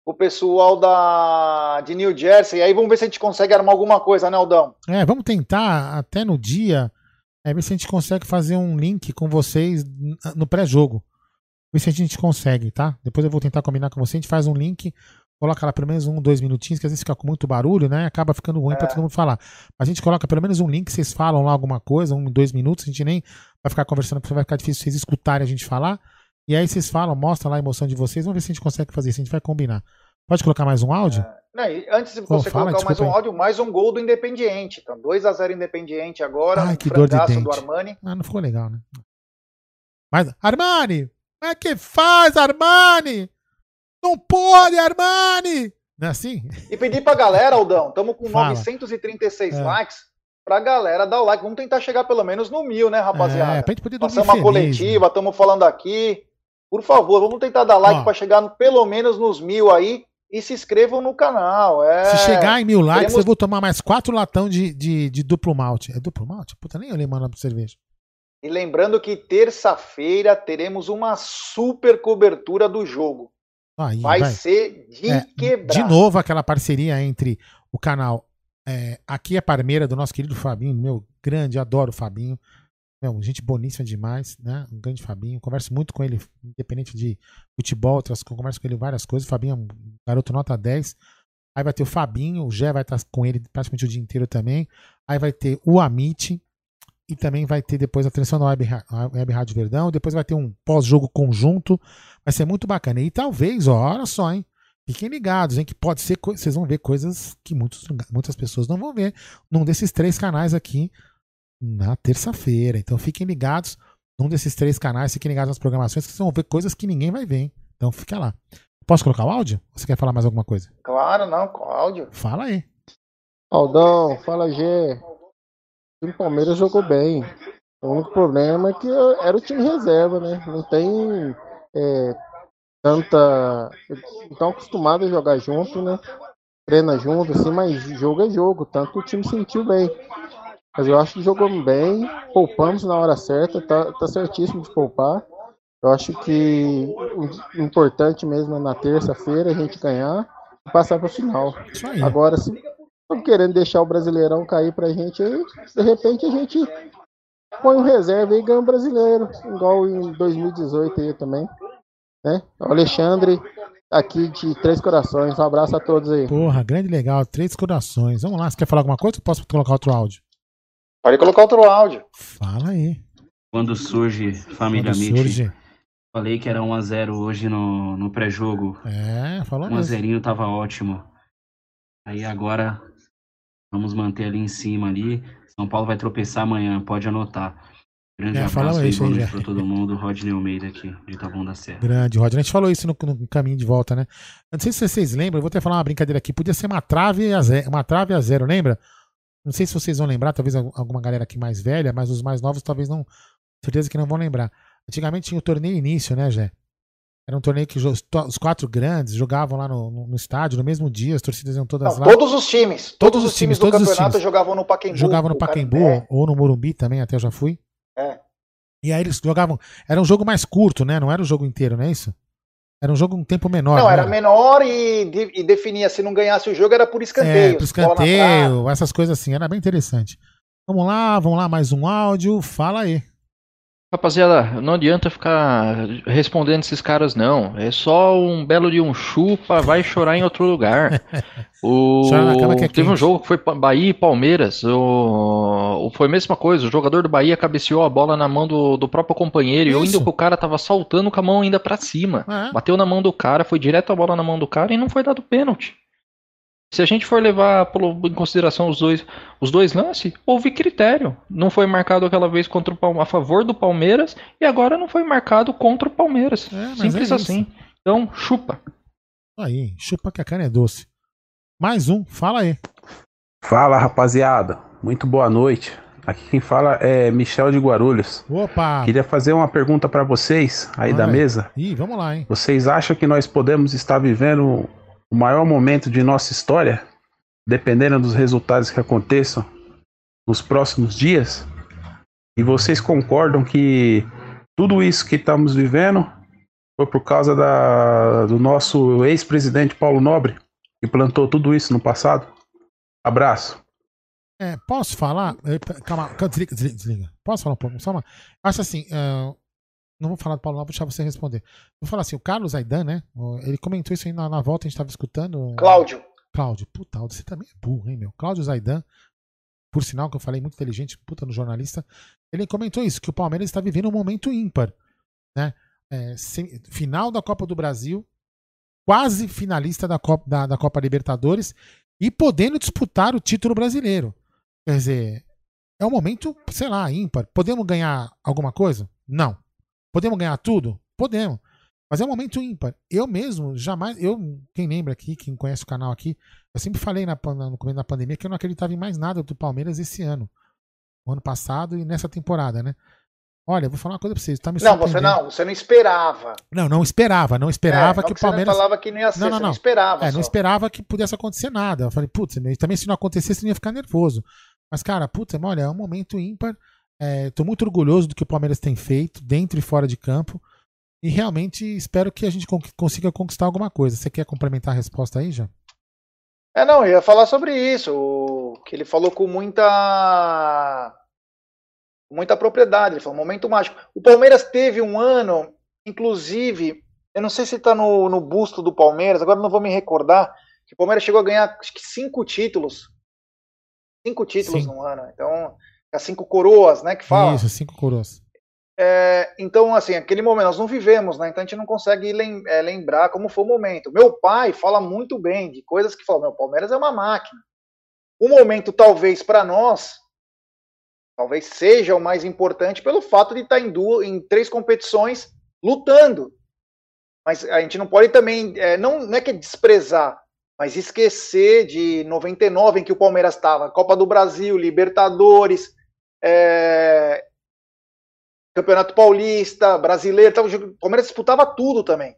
Com o pessoal da. de New Jersey. E aí vamos ver se a gente consegue armar alguma coisa, né, Aldão?
É, vamos tentar até no dia. É, ver se a gente consegue fazer um link com vocês no pré-jogo. Ver se a gente consegue, tá? Depois eu vou tentar combinar com você. A gente faz um link coloca lá pelo menos um, dois minutinhos, que às vezes fica com muito barulho, né? Acaba ficando ruim é. para todo mundo falar. A gente coloca pelo menos um link, vocês falam lá alguma coisa, um, dois minutos, a gente nem vai ficar conversando, porque vai ficar difícil vocês escutarem a gente falar. E aí vocês falam, mostra lá a emoção de vocês, vamos ver se a gente consegue fazer isso, a gente vai combinar. Pode colocar mais um áudio? É.
Não, antes de você oh, fala, colocar mais um áudio, mais um gol do Independiente. Então, 2x0 Independiente agora.
Ai, que dor de dente. do Armani. Ah, não ficou legal, né? Mas, Armani! Como é que faz, Armani? Não pode, Armani! Não é assim?
E pedir pra galera, Aldão, estamos com Fala. 936 é. likes, pra galera dar o like. Vamos tentar chegar pelo menos no mil, né, rapaziada? É, pra gente poder Passar uma feliz, coletiva, estamos né? falando aqui. Por favor, vamos tentar dar like para chegar no, pelo menos nos mil aí. E se inscrevam no canal. É...
Se chegar em mil likes, Queremos... eu vou tomar mais quatro latão de, de, de duplo malte. É duplo malte? Puta, nem olhei mano pra cerveja.
E lembrando que terça-feira teremos uma super cobertura do jogo. Aí, vai, vai, ser de é, quebrar.
De novo, aquela parceria entre o canal é, Aqui é Parmeira, do nosso querido Fabinho, meu grande, adoro o Fabinho. Meu, gente boníssima demais, né? Um grande Fabinho. Converso muito com ele, independente de futebol, outras converso com ele várias coisas. O Fabinho é um garoto nota 10. Aí vai ter o Fabinho, o Gé vai estar com ele praticamente o dia inteiro também. Aí vai ter o Amit, e também vai ter depois a transmissão da Web, Web Rádio Verdão, depois vai ter um pós-jogo conjunto, vai ser muito bacana. E talvez, ó, olha só, hein? Fiquem ligados, hein? Que pode ser, vocês vão ver coisas que muitos, muitas pessoas não vão ver num desses três canais aqui na terça-feira. Então fiquem ligados num desses três canais, fiquem ligados nas programações, que vocês vão ver coisas que ninguém vai ver, hein? Então fica lá. Posso colocar o áudio? Você quer falar mais alguma coisa?
Claro, não, com áudio.
Fala aí.
Aldão, fala G. O Palmeiras jogou bem. O único problema é que era o time reserva, né? Não tem é, tanta. Estão acostumados a jogar junto, né? Treina junto, assim, mas jogo é jogo. Tanto o time sentiu bem. Mas eu acho que jogou bem, poupamos na hora certa, tá, tá certíssimo de poupar. Eu acho que o importante mesmo é na terça-feira a gente ganhar e passar para o final. Agora, se Estão querendo deixar o Brasileirão cair pra gente aí. De repente a gente põe um reserva e ganha o um brasileiro. Igual em 2018 aí também. Né? O Alexandre aqui de Três Corações. Um abraço a todos aí.
Porra, grande legal. Três corações. Vamos lá, você quer falar alguma coisa ou posso colocar outro áudio?
Pode colocar outro áudio.
Fala aí.
Quando surge Família
Quando
Mitch.
surge.
Falei que era 1x0 hoje no, no pré-jogo.
É, falou
1
mesmo.
0 tava ótimo. Aí agora vamos manter ali em cima ali. São Paulo vai tropeçar amanhã, pode anotar. Grande
É,
abraço boa noite
já.
pra todo mundo. Rodney Almeida aqui, de Taboão da Serra.
Grande, Roger. A gente falou isso no, no caminho de volta, né? Não sei se vocês lembram, eu vou até falar uma brincadeira aqui. Podia ser uma trave a zero, uma trave a zero, lembra? Não sei se vocês vão lembrar, talvez al- alguma galera aqui mais velha, mas os mais novos talvez não. Certeza que não vão lembrar. Antigamente tinha o torneio início, né, Jé? Era um torneio que os quatro grandes jogavam lá no, no- estádio no mesmo dia, as torcidas iam todas
Não,
lá.
todos os times. Todos, os times, do
todos os
campeonato
times.
jogavam no Pacaembu.
Jogavam no Pacaembu ou no Morumbi também, até eu já fui.
É.
E aí eles jogavam. Era um jogo mais curto, né? Não era o jogo inteiro, não é isso? Era um jogo um tempo menor.
Não,
né?
era menor e, de- e definia se não ganhasse o jogo era por escanteio.
É,
bola na trave.
escanteio, essas coisas assim. Era bem interessante. Vamos lá, vamos lá, mais um áudio. Fala aí.
Rapaziada, não adianta ficar respondendo esses caras, não. É só um belo de um chupa, vai chorar em outro lugar. O...
É
Teve um jogo que foi Bahia e Palmeiras. O... Foi a mesma coisa. O jogador do Bahia cabeceou a bola na mão do, do próprio companheiro. E
Isso.
ainda que o cara tava saltando com a mão ainda pra cima.
É.
Bateu na mão do cara, foi direto a bola na mão do cara e não foi dado pênalti. Se a gente for levar em consideração os dois, os dois lances, houve critério. Não foi marcado aquela vez contra o a favor do Palmeiras e agora não foi marcado contra o Palmeiras.
mas
Simples
é
assim. Então, chupa.
Aí, chupa que a cana é doce. Mais um, fala aí.
Fala rapaziada, muito boa noite. Aqui quem fala é Michel de Guarulhos.
Opa!
Queria fazer uma pergunta para vocês aí da mesa.
Ih, vamos lá, hein?
Vocês acham que nós podemos estar vivendo o maior momento de nossa história, dependendo dos resultados que aconteçam nos próximos dias? E vocês concordam que tudo isso que estamos vivendo foi por causa da, do nosso ex-presidente Paulo Nobre, que plantou tudo isso no passado? Abraço.
É, posso falar? Calma, desliga, desliga. Posso falar um pouco? Só uma. Acho assim, ah, não vou falar do Paulo Nobre, deixar você responder. Vou falar assim, o Carlos Aidan, né? Ele comentou isso aí na, na volta, a gente estava escutando.
Cláudio.
Cláudio, puta, você também é burro, hein, meu? Cláudio Zaidan, por sinal que eu falei muito inteligente, puta no jornalista, ele comentou isso, que o Palmeiras está vivendo um momento ímpar, né? É, sem- final da Copa do Brasil, quase finalista da Copa, da, da Copa Libertadores e podendo disputar o título brasileiro. Quer dizer, é um momento, sei lá, ímpar. Podemos ganhar alguma coisa? Não. Podemos ganhar tudo? Podemos. Mas é um momento ímpar. Eu mesmo, jamais. Eu, quem lembra aqui, quem conhece o canal aqui, eu sempre falei na, no começo da pandemia que eu não acreditava em mais nada do Palmeiras esse ano. O ano passado e nessa temporada, né? Olha, eu vou falar uma coisa pra vocês. Tá me
Não, você não, você não esperava.
Não, não esperava, não esperava
É, não
que o
que você não
Palmeiras.
falava que não ia ser,
não, não,
não
não.
esperava
É,
só.
não esperava que pudesse acontecer nada. Eu falei, putz, também se não acontecesse, eu ia ficar nervoso. Mas, cara, putz, olha, é um momento ímpar. É, tô muito orgulhoso do que o Palmeiras tem feito, dentro e fora de campo. E realmente espero que a gente con- consiga conquistar alguma coisa. Você quer complementar a resposta aí, já?
É, não, eu ia falar sobre isso, que ele falou com muita muita propriedade, ele falou, momento mágico. O Palmeiras teve um ano, inclusive, eu não sei se tá no, no busto do Palmeiras, agora não vou me recordar, que o Palmeiras chegou a ganhar acho que cinco títulos, cinco títulos
Sim.
no ano, então, as cinco coroas, né, que fala.
Isso, cinco coroas.
É, então, assim, aquele momento nós não vivemos, né? Então a gente não consegue lem- é, lembrar como foi o momento. Meu pai fala muito bem de coisas que falam, meu, Palmeiras é uma máquina. O momento, talvez, para nós, talvez seja o mais importante pelo fato de estar em, duas, em três competições lutando. Mas a gente não pode também, é, não, não é que é desprezar, mas esquecer de 99 em que o Palmeiras estava, Copa do Brasil, Libertadores, é, Campeonato Paulista, Brasileiro, jogando- o Palmeiras disputava tudo também.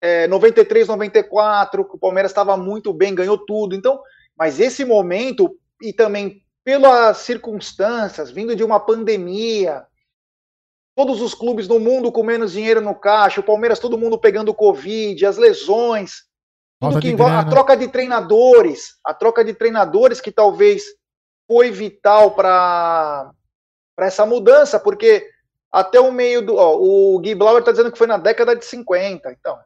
É, 93, 94, o Palmeiras estava muito bem, ganhou tudo. Então, mas esse momento, e também pelas circunstâncias, vindo de uma pandemia, todos os clubes no mundo com menos dinheiro no caixa, o Palmeiras todo mundo pegando Covid, as lesões, tudo
Falta
que envolve a troca de treinadores, a troca de treinadores que talvez foi vital para essa mudança, porque até o meio do. Ó, o Gui Blauer está dizendo que foi na década de 50. Então,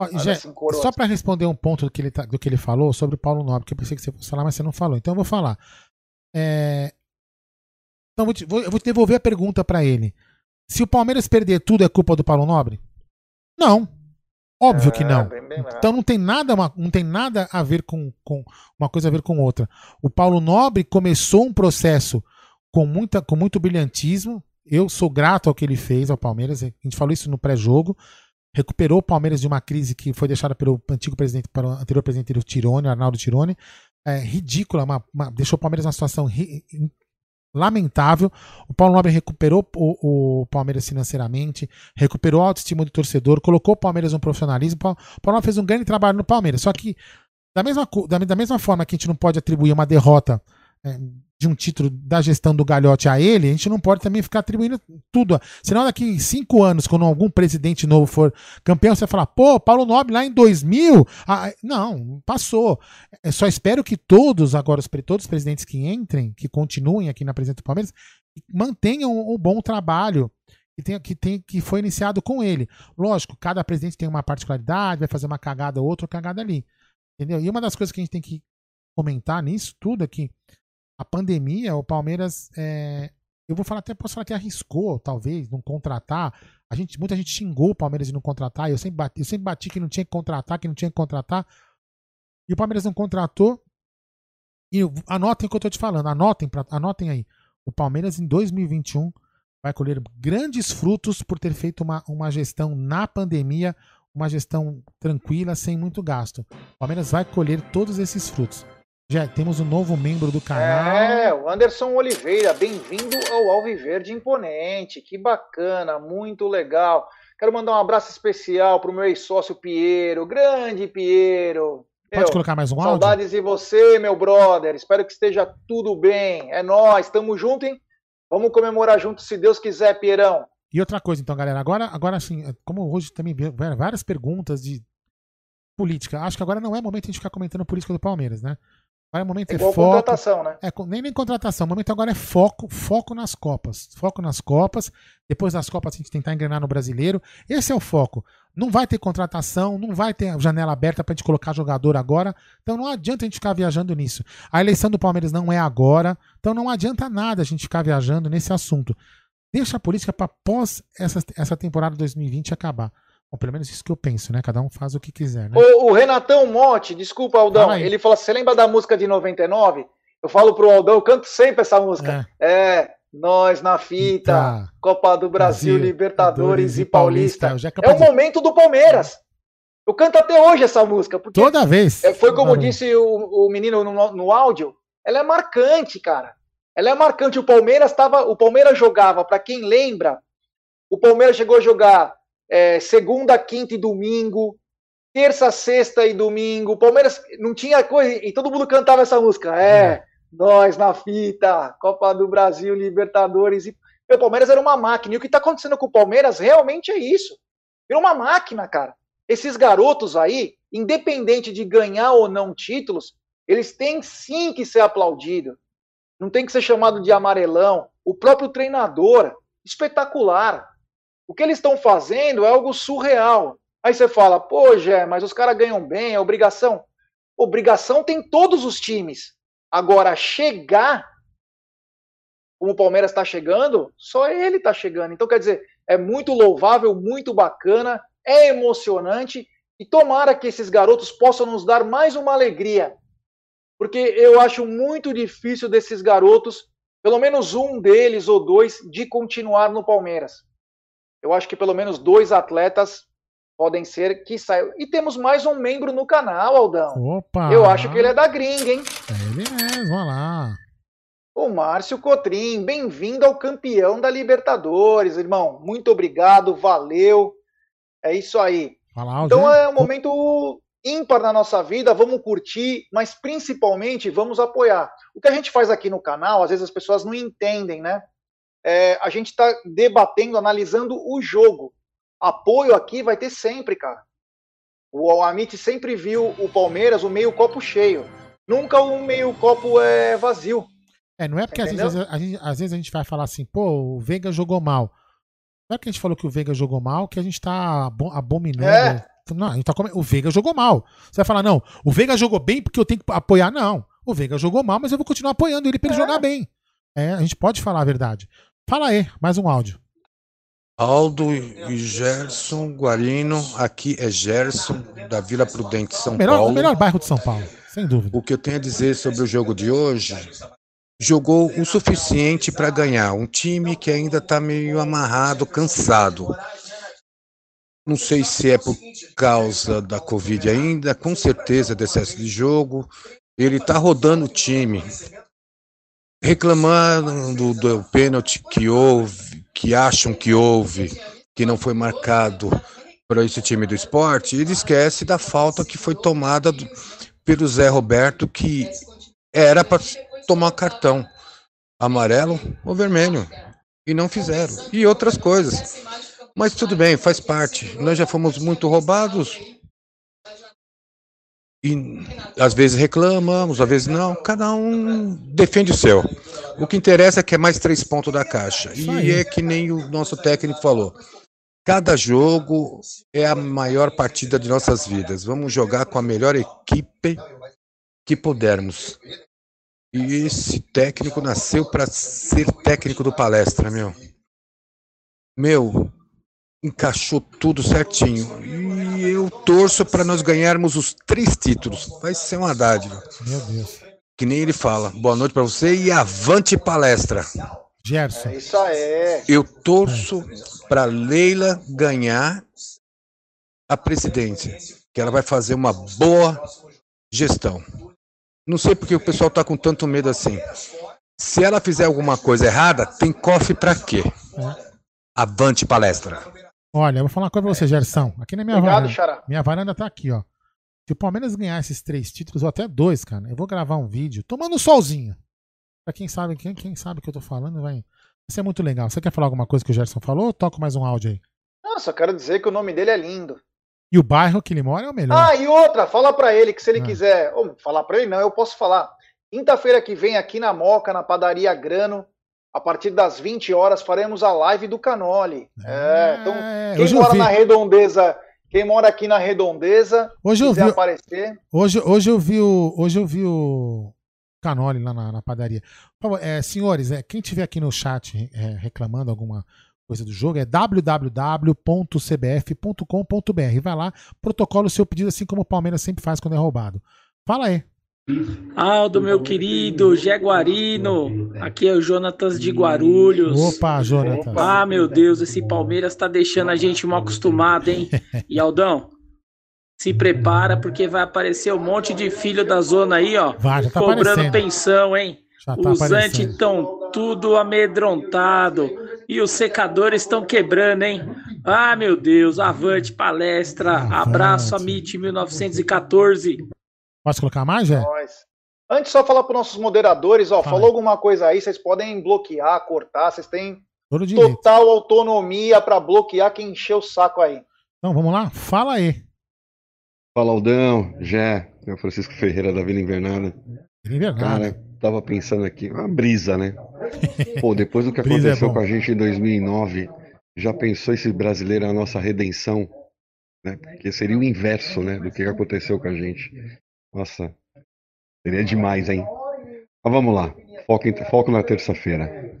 Ó,
cinco coroas.
só para responder um ponto do que, ele tá- do que ele falou sobre o Paulo Nobre, que eu pensei que você fosse falar, mas você não falou. Então eu vou falar. É, Então eu vou, te, vou- eu vou te devolver a pergunta para ele. Se o Palmeiras perder tudo, é culpa do Paulo Nobre? Não. Óbvio que
É,
não. Então não tem nada, não tem nada a ver com, com uma coisa a ver com outra. O Paulo Nobre começou um processo com, muita, com muito brilhantismo. Eu sou grato ao que ele fez ao Palmeiras. A gente falou isso no pré-jogo. Recuperou o Palmeiras de uma crise que foi deixada pelo antigo presidente, pelo anterior presidente do Tirone, Arnaldo Tirone. É ridícula, uma- uma- deixou o Palmeiras numa situação ri- lamentável. O Paulo Nobre recuperou o, o Palmeiras financeiramente, recuperou a autoestima do torcedor, colocou o Palmeiras no profissionalismo. O Paulo Nobre fez um grande trabalho no Palmeiras. Só que, da mesma, da, da mesma forma que a gente não pode atribuir uma derrota de um título da gestão do Galhote a ele, a gente não pode também ficar atribuindo tudo. Senão, daqui cinco anos, quando algum presidente novo for campeão, você vai falar, pô, Paulo Nobre lá em 2000. ah, não, passou. Eu só espero que todos, agora, todos os presidentes que entrem, que continuem aqui na presidência do Palmeiras, mantenham um bom trabalho que, tem, que, tem, que foi iniciado com ele. Lógico, cada presidente tem uma particularidade, vai fazer uma cagada ou outra cagada ali. Entendeu? E uma das coisas que a gente tem que comentar nisso tudo é que a pandemia, o Palmeiras, é, eu vou falar até, posso falar que arriscou, talvez, não contratar. A gente, muita gente xingou o Palmeiras de não contratar. Eu sempre, bati, eu sempre bati que não tinha que contratar, que não tinha que contratar. E o Palmeiras não contratou. E anotem o que eu tô te falando, anotem, pra, anotem aí. O Palmeiras em 2021 vai colher grandes frutos por ter feito uma, uma gestão na pandemia, uma gestão tranquila, sem muito gasto. O Palmeiras vai colher todos esses frutos. Já temos um novo membro do canal.
É, o Anderson Oliveira, bem-vindo ao Alviverde Imponente. Que bacana, muito legal. Quero mandar um abraço especial pro meu ex-sócio Piero, grande Piero.
Pode colocar mais um áudio?
Saudades de você, meu brother. Espero que esteja tudo bem. É nós, tamo junto, hein? Vamos comemorar junto, se Deus quiser, Pierão.
E outra coisa, então, galera, agora, agora assim, como hoje também várias perguntas de política, acho que agora não é momento de a gente ficar comentando política do Palmeiras, né? Agora é momento
É
é foco.
contratação, né?
É, nem nem contratação, o momento agora é foco, foco nas Copas. Foco nas Copas. Depois das Copas a gente tentar engrenar no brasileiro. Esse é o foco. Não vai ter contratação, não vai ter janela aberta pra gente colocar jogador agora. Então não adianta a gente ficar viajando nisso. A eleição do Palmeiras não é agora. Então não adianta nada a gente ficar viajando nesse assunto. Deixa a política para pós essa, essa temporada 2020 acabar. Bom, pelo menos isso que eu penso, né? Cada um faz o que quiser, né?
O, o Renatão Motti, desculpa, Aldão,
aí.
ele fala: você lembra da música de 99? Eu falo pro Aldão, eu canto sempre essa música. É, nós na fita. Copa do Brasil,
Brasil,
Libertadores
e
Paulista.
Já é
É o
de-
momento do Palmeiras. Eu canto até hoje essa música, porque
Toda vez.
é, foi como
Toda vez.
disse o, o menino no, no áudio, ela é marcante, cara. Ela é marcante. O Palmeiras tava, o Palmeiras jogava, para quem lembra, o Palmeiras chegou a jogar é, segunda, quinta e domingo, terça, sexta e domingo. O Palmeiras não tinha coisa e todo mundo cantava essa música. É, nós na fita, Copa do Brasil, Libertadores e o Palmeiras era uma máquina. E o que está acontecendo com o Palmeiras realmente é isso. Virou uma máquina, cara. Esses garotos aí, independente de ganhar ou não títulos, eles têm sim que ser aplaudidos. Não tem que ser chamado de amarelão. O próprio treinador, espetacular. O que eles estão fazendo é algo surreal. Aí você fala, pô, Jé, mas os caras ganham bem, é obrigação. Obrigação tem todos os times. Agora, chegar como o Palmeiras está chegando, só ele está chegando. Então, quer dizer, é muito louvável, muito bacana, é emocionante e tomara que esses garotos possam nos dar mais uma alegria. Porque eu acho muito difícil desses garotos, pelo menos um deles ou dois, de continuar no Palmeiras. Eu acho que pelo menos dois atletas podem ser que saiam. E temos mais um membro no canal, Aldão.
Opa!
Eu acho que ele é da gringa, hein?
É ele mesmo, olha lá.
O Márcio Cotrim, bem-vindo ao campeão da Libertadores, irmão. Muito obrigado, valeu. É isso aí. Então é um momento ímpar na nossa vida, vamos curtir, mas principalmente vamos apoiar. O que a gente faz aqui no canal, às vezes as pessoas não entendem, né? É, a gente está debatendo, analisando o jogo. Apoio aqui vai ter sempre, cara. O Amit sempre viu o Palmeiras o meio copo cheio, nunca o meio copo é vazio.
É, não é porque às vezes, a gente, às vezes a gente vai falar assim, pô, o Veiga jogou mal. Não é que a gente falou que o Veiga jogou mal, que a gente tá abo- abominando.
É.
não, a gente tá come- o Veiga jogou mal. Você vai falar, não, o Veiga jogou bem porque eu tenho que apoiar. Não, o Veiga jogou mal, mas eu vou continuar apoiando ele pra ele jogar bem. É, a gente pode falar a verdade. Fala aí, mais um áudio.
Aldo e Gerson Guarino, aqui é Gerson, da Vila Prudente, São
melhor,
Paulo.
o melhor bairro de São Paulo, sem dúvida.
O que eu tenho a dizer sobre o jogo de hoje, jogou o suficiente para ganhar. Um time que ainda está meio amarrado, cansado. Não sei se é por causa da Covid ainda, com certeza de excesso de jogo. Ele está rodando o time. Reclamando do, do pênalti que houve, que acham que houve, que não foi marcado para esse time do esporte, ele esquece da falta que foi tomada do- pelo Zé Roberto, que era para tomar cartão amarelo ou vermelho. E não fizeram. E outras coisas. Mas tudo bem, faz parte. Nós já fomos muito roubados. E às vezes reclamamos, às vezes não. Cada um defende o seu. O que interessa é que é mais três pontos da caixa. E é que nem o nosso técnico falou. Cada jogo é a maior partida de nossas vidas. Vamos jogar com a melhor equipe que pudermos. E esse técnico nasceu para ser técnico do palestra, meu. Meu, encaixou tudo certinho. E eu torço para nós ganharmos os três títulos. Vai ser uma dádiva.
Meu Deus.
Que nem ele fala. Boa noite para você e avante palestra.
Gerson.
É isso aí.
Eu torço para Leila ganhar a presidência, que ela vai fazer uma boa gestão. Não sei porque o pessoal tá com tanto medo assim. Se ela fizer alguma coisa errada, tem cofre para quê? Avante palestra.
Olha, eu vou falar uma coisa pra você, Gerson. Aqui na minha
Obrigado,
varanda.
Xará.
Minha varanda tá aqui, ó. Se o Palmeiras ganhar esses três títulos, ou até dois, cara, eu vou gravar um vídeo tomando um solzinho. Pra quem sabe, quem, quem sabe o que eu tô falando, vai. Isso é muito legal. Você quer falar alguma coisa que o Gerson falou? Ou toco mais um áudio aí.
Não, só quero dizer que o nome dele é lindo.
E o bairro que ele mora é o melhor.
Ah, e outra, fala pra ele que se ele
Ah.
quiser. Ou, falar pra ele não, eu posso falar. Quinta-feira que vem aqui na Moca, na padaria Grano, a partir das 20 horas, faremos a live do Canoli. É, então, quem
hoje eu
mora na redondeza, quem mora aqui na redondeza,
Hoje eu
quiser
vi-
aparecer.
Hoje, hoje eu vi o. Hoje eu vi o Canoli lá na, na padaria. Favor, é, senhores, é, quem tiver aqui no chat é, reclamando alguma coisa do jogo é www.cbf.com.br. Vai lá, protocola o seu pedido, assim como o Palmeiras sempre faz quando é roubado. Fala aí.
Aldo, meu querido, Jaguarino, aqui é o Jonatas de Guarulhos.
Opa, Jonatas.
Ah, meu Deus, esse Palmeiras tá deixando a gente mal acostumado, hein? E Aldão, se prepara porque vai aparecer um monte de filho da zona aí, ó,
Vai, já tá
cobrando
aparecendo.
pensão, hein?
Já tá
Os antes estão tudo amedrontado e os secadores estão quebrando, hein? Ah, meu Deus, avante palestra, abraço a MIT 1914.
Posso colocar mais, Jé?
Nós. Antes, só falar para nossos moderadores, ó, falou alguma coisa aí, vocês podem bloquear, cortar, vocês têm total autonomia para bloquear quem encher o saco aí.
Então vamos lá? Fala aí.
Fala Aldão, Jé, é o Francisco Ferreira da Vila Invernada.
Vila Invernada.
Cara, tava pensando aqui, uma brisa, né? Pô, depois do que
é
aconteceu
bom.
com a gente em 2009, já pensou esse brasileiro é a nossa redenção? Né? Porque seria o inverso, né, do que aconteceu com a gente. Nossa, seria demais, hein? Mas vamos lá, foco, em- foco na terça-feira.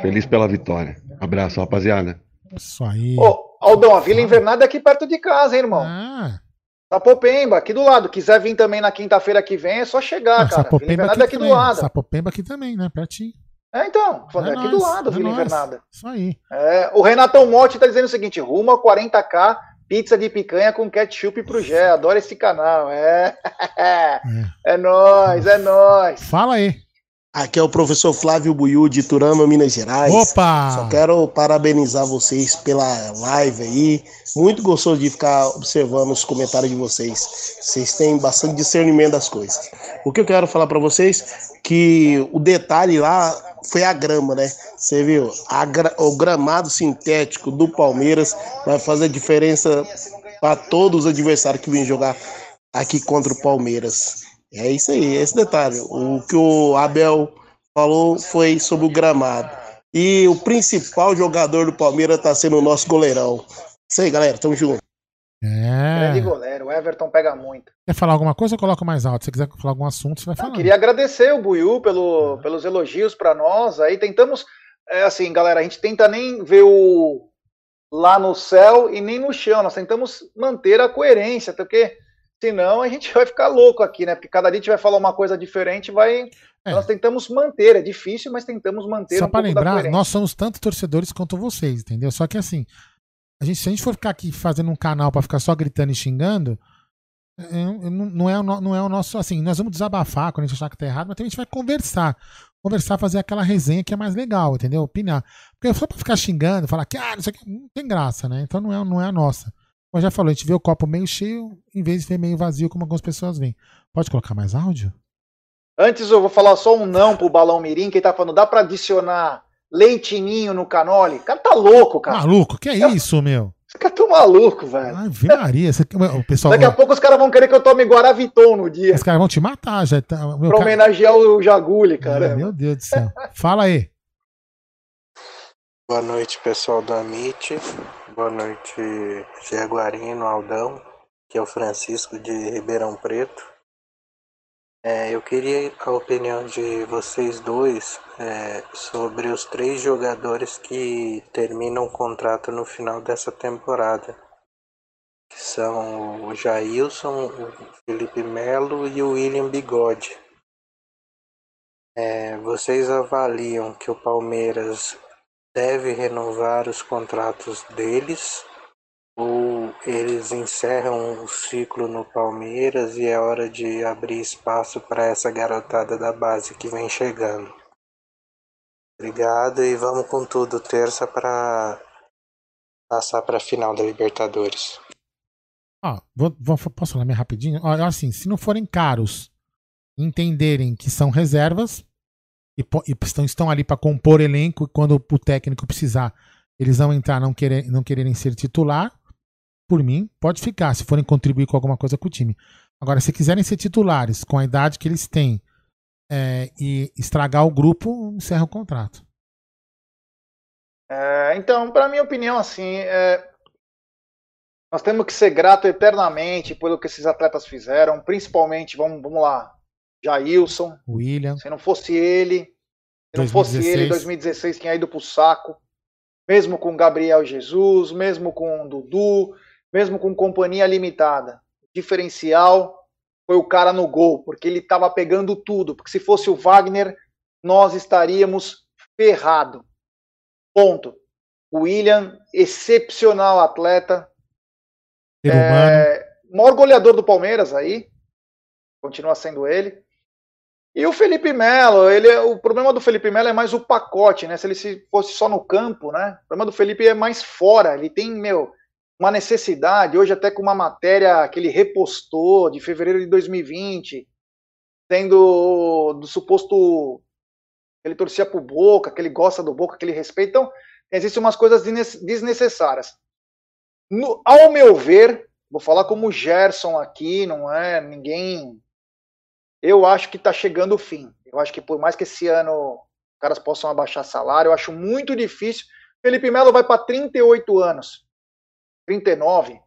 Feliz pela vitória. Abraço, rapaziada.
Isso aí.
Ô, Aldão, a Vila Invernada é aqui perto de casa, hein, irmão?
Ah.
Sapopemba, aqui do lado. Quiser vir também na quinta-feira que vem, é só chegar,
Ah,
cara. Vila
Sapopemba
Invernada é
aqui
aqui do lado.
Sapopemba aqui também, né? Pertinho.
É, então, falando,
É
aqui do
nóis,
lado,
é
Vila
nóis.
Invernada.
Isso aí.
É, o Renatão Motti tá dizendo o seguinte: rumo a 40k, pizza de picanha com ketchup pro Gé. Adoro esse canal. É. É nóis, é nóis.
Fala aí.
Aqui é o professor Flávio Buiú de Turama, Minas Gerais.
Opa!
Só quero parabenizar vocês pela live aí. Muito gostoso de ficar observando os comentários de vocês. Vocês têm bastante discernimento das coisas. O que eu quero falar para vocês que o detalhe lá foi a grama, né? Você viu? Gra- o gramado sintético do Palmeiras vai fazer diferença para todos os adversários que vêm jogar aqui contra o Palmeiras. É isso aí, é esse detalhe. O que o Abel falou foi sobre o gramado. E o principal jogador do Palmeiras está sendo o nosso goleirão. Isso aí, galera, tamo junto.
É.
Grande goleiro. O Everton pega muito.
Quer falar alguma coisa ou coloca mais alto? Se você quiser falar algum assunto, você vai falar.
Queria agradecer o Buiu pelo, pelos elogios para nós. Aí tentamos, é, assim, galera, a gente tenta nem ver o lá no céu e nem no chão. Nós tentamos manter a coerência, porque senão a gente vai ficar louco aqui, né? Porque cada dia a gente vai falar uma coisa diferente, vai.
É.
Nós tentamos manter, é difícil, mas tentamos manter
Só
um da
lembrar, nós somos tanto torcedores quanto vocês, entendeu? Só que assim, a gente, se a gente for ficar aqui fazendo um canal pra ficar só gritando e xingando, é, é, não, não é não é o nosso. Assim, nós vamos desabafar quando a gente achar que tá errado, mas também a gente vai conversar. Conversar, fazer aquela resenha que é mais legal, entendeu? Opinar. Porque só pra ficar xingando, falar que ah, não sei o que, não tem graça, né? Então não é, não é a nossa. Como já falou, a gente vê o copo meio cheio em vez de ver meio vazio, como algumas pessoas veem. Pode colocar mais áudio?
Antes eu vou falar só um não pro Balão Mirim, que ele tá falando, dá pra adicionar leitinho no canole? O cara tá louco, cara.
Maluco, que é isso, meu?
Os caras tão malucos, velho.
Ave Maria, você- o pessoal.
Daqui a pouco os caras vão querer que eu tome Guaraviton no dia.
Os caras vão te matar já. Tá, meu
Pra
cara-
homenagear o Jaguli, cara.
Meu Deus do céu. Fala aí.
Boa noite, pessoal do Amit. Boa noite, Jaguarino, Aldão, que é o Francisco de Ribeirão Preto. É, eu queria a opinião de vocês dois é, sobre os três jogadores que terminam o contrato no final dessa temporada. Que são o Jailson, o Felipe Melo e o William Bigode. É, vocês avaliam que o Palmeiras deve renovar os contratos deles ou eles encerram o ciclo no Palmeiras e é hora de abrir espaço para essa garotada da base que vem chegando. Obrigado e vamos com tudo terça para passar para a final da Libertadores.
Ó, vou, vou- posso falar meio rapidinho? Ó, assim, se não forem caros, entenderem que são reservas e, e estão, estão ali para compor elenco e quando o técnico precisar, eles vão entrar não, querer, não quererem ser titular, por mim, pode ficar, se forem contribuir com alguma coisa com o time. Agora, se quiserem ser titulares com a idade que eles têm é, e estragar o grupo, encerra o contrato.
É, então, para minha opinião, assim, é, nós temos que ser grato eternamente pelo que esses atletas fizeram, principalmente, vamos, vamos lá, Jailson.
William.
Se não fosse ele, se não fosse
2016.
ele, 2016 tinha ido pro saco. Mesmo com Gabriel Jesus, mesmo com Dudu, mesmo com companhia limitada. O diferencial foi o cara no gol, porque ele estava pegando tudo. Porque se fosse o Wagner, nós estaríamos ferrado. Ponto. O William, excepcional atleta.
Ser.
É, maior goleador do Palmeiras aí. Continua sendo ele. E o Felipe Melo, ele o problema do Felipe Melo é mais o pacote, né? Se ele se fosse só no campo, né? O problema do Felipe é mais fora. Ele tem, meu, uma necessidade. Hoje até com uma matéria que ele repostou de fevereiro de 2020, tendo do suposto ele torcia pro Boca, que ele gosta do Boca, que ele respeita. Então, existem umas coisas desne- desnecessárias. No- ao meu ver, vou falar como Gerson aqui, não é ninguém. Eu acho que está chegando o fim. Eu acho que por mais que esse ano os caras possam abaixar salário, eu acho muito difícil. Felipe Melo vai para 38 anos, 39.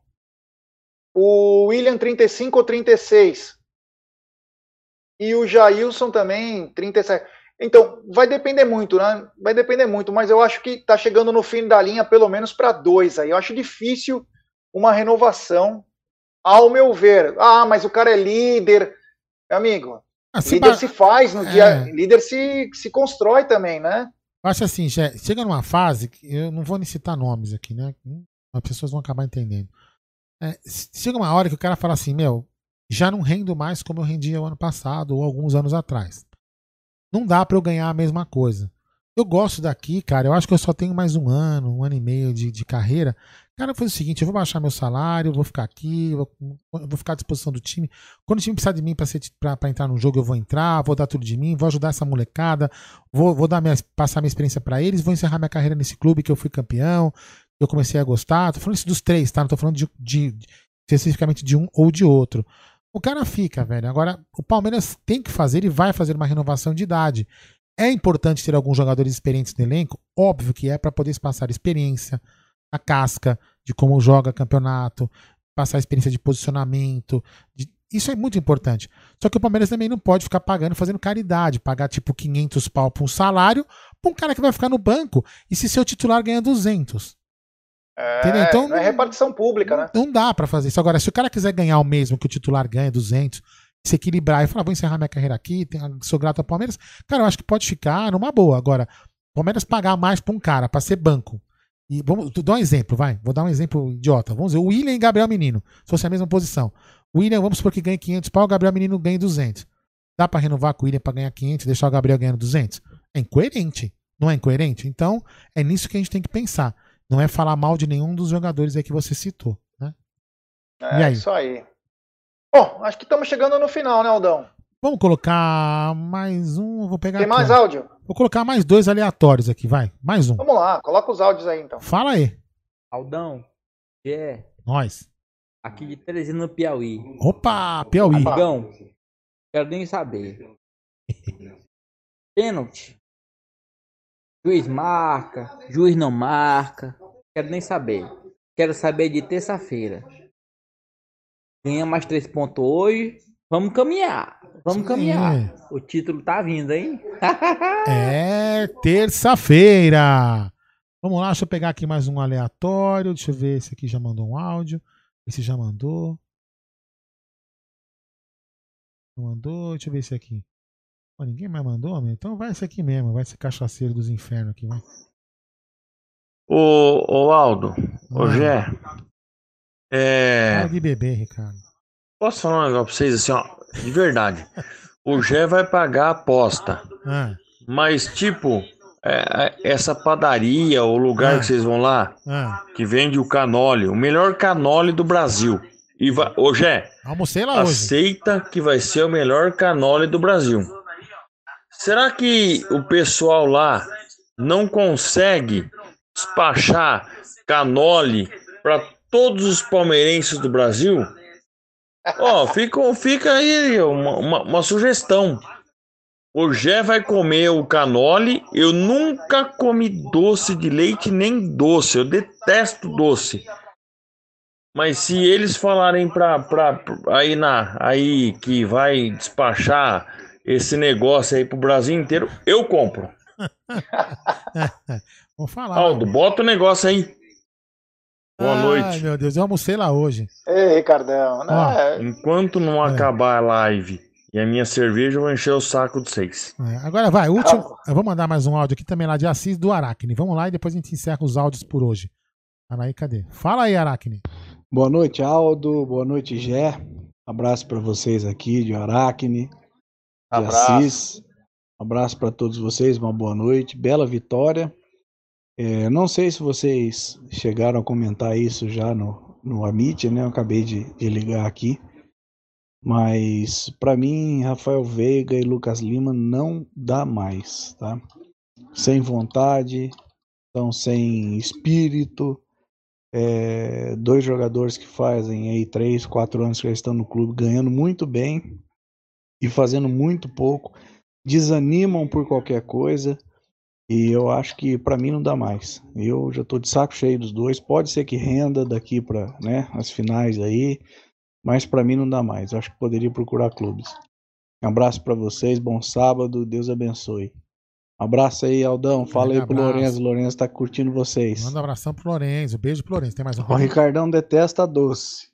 O William 35 ou 36. E o Jailson também 37. Então, vai depender muito, né? Vai depender muito, mas eu acho que está chegando no fim da linha, pelo menos para dois aí. Eu acho difícil uma renovação, ao meu ver. Ah, mas o cara é líder. Meu amigo,
Ah,
líder
ba-
se faz no
É.
dia. Líder se, se constrói também, né?
Eu acho assim, chega numa fase que eu não vou nem citar nomes aqui, né? As pessoas vão acabar entendendo. É, chega uma hora que o cara fala assim, meu, já não rendo mais como eu rendia o ano passado ou alguns anos atrás. Não dá pra eu ganhar a mesma coisa. Eu gosto daqui, cara. Eu acho que eu só tenho mais um ano, um ano e meio de, de carreira. Cara, fazer o seguinte: eu vou baixar meu salário, vou ficar aqui, vou, vou ficar à disposição do time. Quando o time precisar de mim pra entrar no jogo, eu vou entrar, vou dar tudo de mim, vou ajudar essa molecada, vou, vou dar minha, passar minha experiência pra eles, vou encerrar minha carreira nesse clube que eu fui campeão, eu comecei a gostar. Tô falando isso dos três, tá? Não tô falando de, de- de- especificamente de um ou de outro. O cara fica, velho. Agora, o Palmeiras tem que fazer e vai fazer uma renovação de idade. É importante ter alguns jogadores experientes no elenco? Óbvio que é para poder passar experiência, a casca de como joga campeonato, passar experiência de posicionamento. de- Isso é muito importante. Só que o Palmeiras também não pode ficar pagando, fazendo caridade, pagar tipo 500 pau pra um salário pra um cara que vai ficar no banco e se seu titular ganha 200.
É?
Então,
não é repartição pública, né?
Não dá pra fazer isso. Agora, se o cara quiser ganhar o mesmo que o titular ganha, 200, se equilibrar e falar, vou encerrar minha carreira aqui, sou grato ao Palmeiras, cara, eu acho que pode ficar numa boa. Agora, Palmeiras pagar mais pra um cara, pra ser banco. E vamos tu- dá um exemplo, vai. Vou dar um exemplo idiota. Vamos dizer, o William e Gabriel Menino, se fosse a mesma posição. O William, vamos supor que ganhe 500 pau, o Gabriel Menino ganha 200. Dá pra renovar com o William pra ganhar 500 e deixar o Gabriel ganhando 200? É incoerente. Não é incoerente? Então, é nisso que a gente tem que pensar. Não é falar mal de nenhum dos jogadores aí que você citou, né?
É
E aí?
isso aí. Bom, acho que estamos chegando no final, né, Aldão?
Vamos colocar mais um. Vou pegar
Tem
aqui,
mais
ó.
áudio?
Vou colocar mais dois aleatórios aqui, vai. Mais um.
Vamos lá, coloca os áudios aí então.
Fala aí.
Aldão, é
Nós.
aqui de Teresina, no Piauí.
Opa, Piauí.
Amigão, quero nem saber. Pênalti. Juiz marca, juiz não marca. Quero nem saber. Quero saber de terça-feira. Ganha mais três pontos hoje. Vamos caminhar. Vamos caminhar. O título tá vindo, hein?
É terça-feira. Vamos lá, deixa eu pegar aqui mais um aleatório. Deixa eu ver, esse aqui já mandou um áudio. Esse já mandou. Não mandou, deixa eu ver esse aqui. Pô, ninguém mais mandou, meu? Então vai esse aqui mesmo, vai ser cachaceiro dos infernos aqui, vai.
Ô, ô Aldo, ô
Ah.
Gé, é,
Para de beber, Ricardo.
posso falar um negócio pra vocês assim, ó, de verdade. O Gé vai pagar a aposta,
Ah,
mas tipo, é, é, essa padaria, o lugar
Ah.
que vocês vão lá,
ah.
que vende o canole, o melhor canole do Brasil. E vai, ô Gé,
Almocei lá hoje.
aceita que vai ser o melhor canole do Brasil. Será que o pessoal lá não consegue despachar canole para todos os palmeirenses do Brasil? Ó, fica, fica aí uma, uma, uma sugestão. O Gé vai comer o canole. Eu nunca comi doce de leite nem doce. Eu detesto doce. Mas se eles falarem pra, pra, pra- aí na aí que vai despachar esse negócio aí pro Brasil inteiro, eu compro.
Vamos falar.
Aldo, bota o negócio aí. Boa
Ai,
noite.
meu Deus, eu almocei lá hoje.
Ei, Ricardão. né?
Enquanto não acabar a live e a minha cerveja, eu vou encher o saco de vocês.
É, agora vai, último. Eu vou mandar mais um áudio aqui também lá de Assis do Aracne. Vamos lá e depois a gente encerra os áudios por hoje. Anaí, cadê? Fala aí, Aracne.
Boa noite, Aldo. Boa noite, Gé. Abraço para vocês aqui de Aracne, de
Abraço.
Assis. Abraço para todos vocês, uma boa noite. Bela vitória. É, não sei se vocês chegaram a comentar isso já no, no Amit, né? Eu acabei de, de ligar aqui. Mas para mim, Rafael Veiga e Lucas Lima não dá mais, tá? Sem vontade, estão sem espírito. É, dois jogadores que fazem aí três, quatro anos que eles estão no clube ganhando muito bem e fazendo muito pouco, desanimam por qualquer coisa e eu acho que para mim não dá mais. Eu já estou de saco cheio dos dois. Pode ser que renda daqui para né, as finais aí, mas para mim não dá mais. Eu acho que poderia procurar clubes. Um abraço para vocês, bom sábado, Deus abençoe. Abraço aí, Aldão. Fala aí pro
abraço.
Lourenço. Lourenço tá curtindo vocês.
Manda um abração pro Lourenço. Beijo pro Lourenço. Tem mais um?
O Ricardão detesta doce,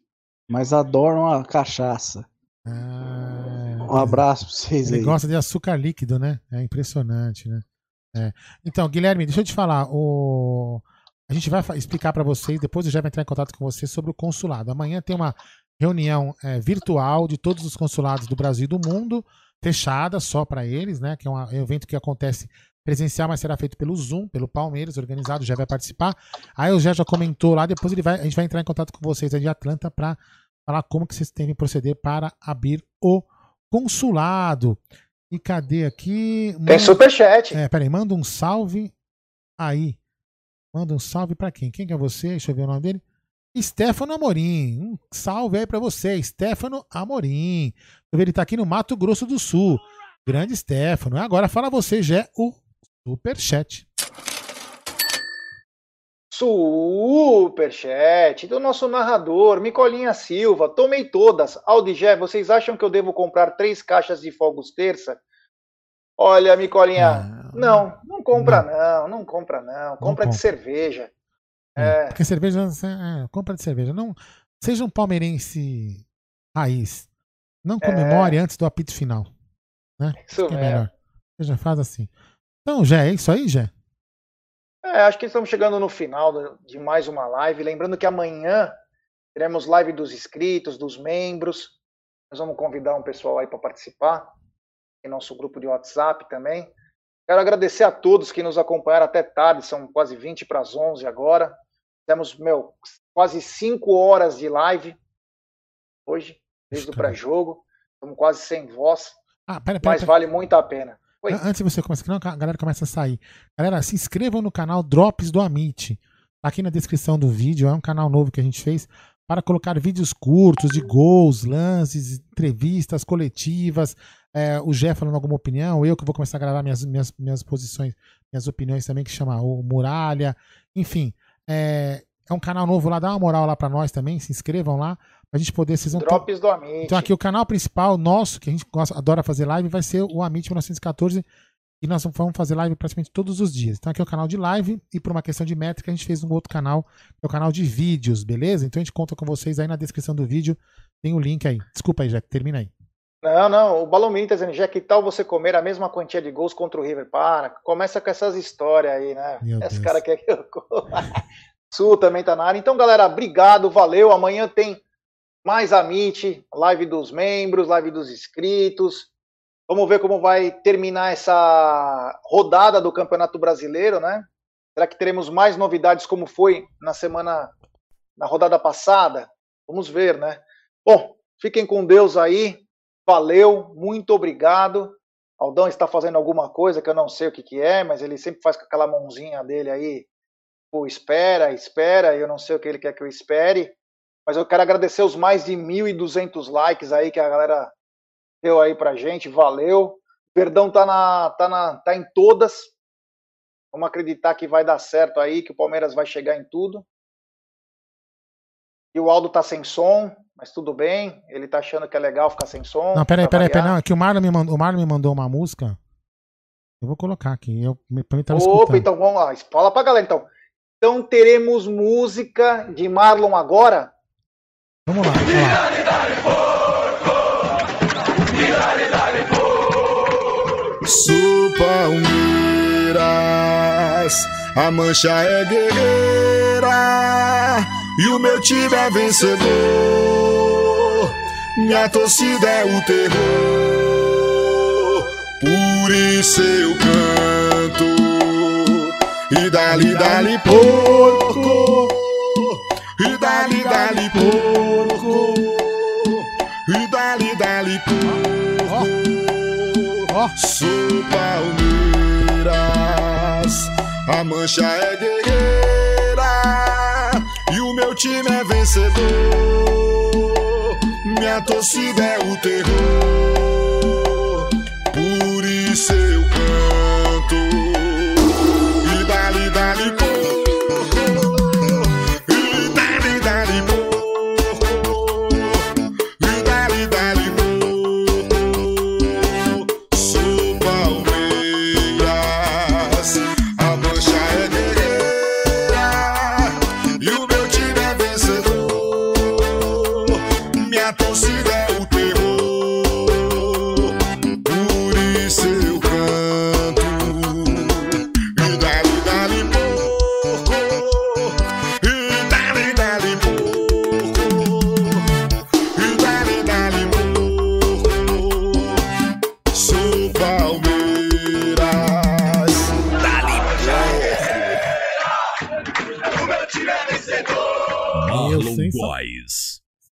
mas adora uma cachaça. Um abraço pra vocês
Ah, Ele
aí.
gosta de açúcar líquido, né? É impressionante, né? É. Então, Guilherme, deixa eu te falar. O... A gente vai explicar para vocês, depois eu já vou entrar em contato com você sobre o consulado. Amanhã tem uma reunião é, virtual de todos os consulados do Brasil e do mundo, fechada só para eles, né? Que é um evento que acontece presencial, mas será feito pelo Zoom, pelo Palmeiras, organizado, já vai participar. Aí o Zé já comentou lá, depois ele vai, a gente vai entrar em contato com vocês aí de Atlanta para falar como que vocês devem proceder para abrir o consulado. E cadê aqui?
Tem superchat.
É, peraí, manda um salve aí. Manda um salve pra quem? Quem que é você? Deixa eu ver o nome dele. Stefano Amorim. Um salve aí pra você, Stefano Amorim. Ele tá aqui no Mato Grosso do Sul. Grande Stefano. Agora fala você, já o superchat.
Superchat do nosso narrador, Micolinha Silva. Tomei todas. Aldigé, vocês acham que eu devo comprar três caixas de fogos terça? Olha, Micolinha, não, não compra não, não compra não. Compra de cerveja. É,
Porque cerveja, é, compra de cerveja. Não, seja um palmeirense raiz. Não comemore antes do apito final. Né?
É. Isso
é melhor. Você já faz assim. Então, Jé, é isso aí, Jé?
É, acho que estamos chegando no final de mais uma live. Lembrando que amanhã teremos live dos inscritos, dos membros. Nós vamos convidar um pessoal aí para participar. Em nosso grupo de WhatsApp também. Quero agradecer a todos que nos acompanharam até tarde, são quase 20 para as 11 agora. Temos, meu, quase 5 horas de live hoje, desde o pré-jogo. Estamos quase sem voz,
Ah, pera, pera,
mas
pera.
vale muito a pena. Oi.
An- Antes de você começar, a galera começa a sair. Galera, se inscrevam no canal Drops do Amit. Tá aqui na descrição do vídeo. É um canal novo que a gente fez para colocar vídeos curtos de gols, lances, entrevistas coletivas. É, o Jé falando alguma opinião, eu que vou começar a gravar minhas, minhas, minhas posições, minhas opiniões também, que chama o Muralha. Enfim, é, é um canal novo lá, dá uma moral lá pra nós também. Se inscrevam lá, pra gente poder. Vocês vão ter-
Drops do Amit.
então aqui o canal principal nosso, que a gente gosta, adora fazer live, vai ser o Amit 1914. E nós vamos fazer live praticamente todos os dias. Então aqui é o canal de live e por uma questão de métrica a gente fez um outro canal, que é o canal de vídeos, beleza? Então a gente conta com vocês aí na descrição do vídeo. Tem o link aí. Desculpa aí, Jack, termina aí.
Não, não, o Balomini tá dizendo, já que tal você comer a mesma quantia de gols contra o River? Para, começa com essas histórias aí, né?
Meu
Esse
Deus.
cara quer que eu coma. Sul também tá na área. Então, galera, obrigado, valeu. Amanhã tem mais Amit, live dos membros, live dos inscritos. Vamos ver como vai terminar essa rodada do Campeonato Brasileiro, né? Será que teremos mais novidades como foi na semana, na rodada passada? Vamos ver, né? Bom, fiquem com Deus aí. Valeu, muito obrigado. Aldão está fazendo alguma coisa que eu não sei o que, que é, mas ele sempre faz com aquela mãozinha dele aí. Pô, espera, espera, eu não sei o que ele quer que eu espere. Mas eu quero agradecer os mais de 1.200 likes aí que a galera deu aí pra gente. Valeu. Verdão tá, na, tá, na, tá em todas. Vamos acreditar que vai dar certo aí, que o Palmeiras vai chegar em tudo. E o Aldo tá sem som, mas tudo bem. Ele tá achando que é legal ficar sem som.
Não, peraí, peraí, peraí. Não, é que o Marlon me mandou, o Marlon me mandou uma música. Eu vou colocar aqui. Eu, pra mim tava
Opa,
escutando.
então vamos lá. Fala pra galera, então. Então teremos música de Marlon agora?
Vamos lá, vamos lá.
Sou Palmeiras, a mancha é guerreira e o meu time é vencedor. Minha torcida é o terror, por isso eu canto e dali dali porco, e dali dali porco, e dali dali porco. Sou Palmeiras, a mancha é guerreira e o meu time é vencedor. Minha torcida é o terror, por isso eu canto.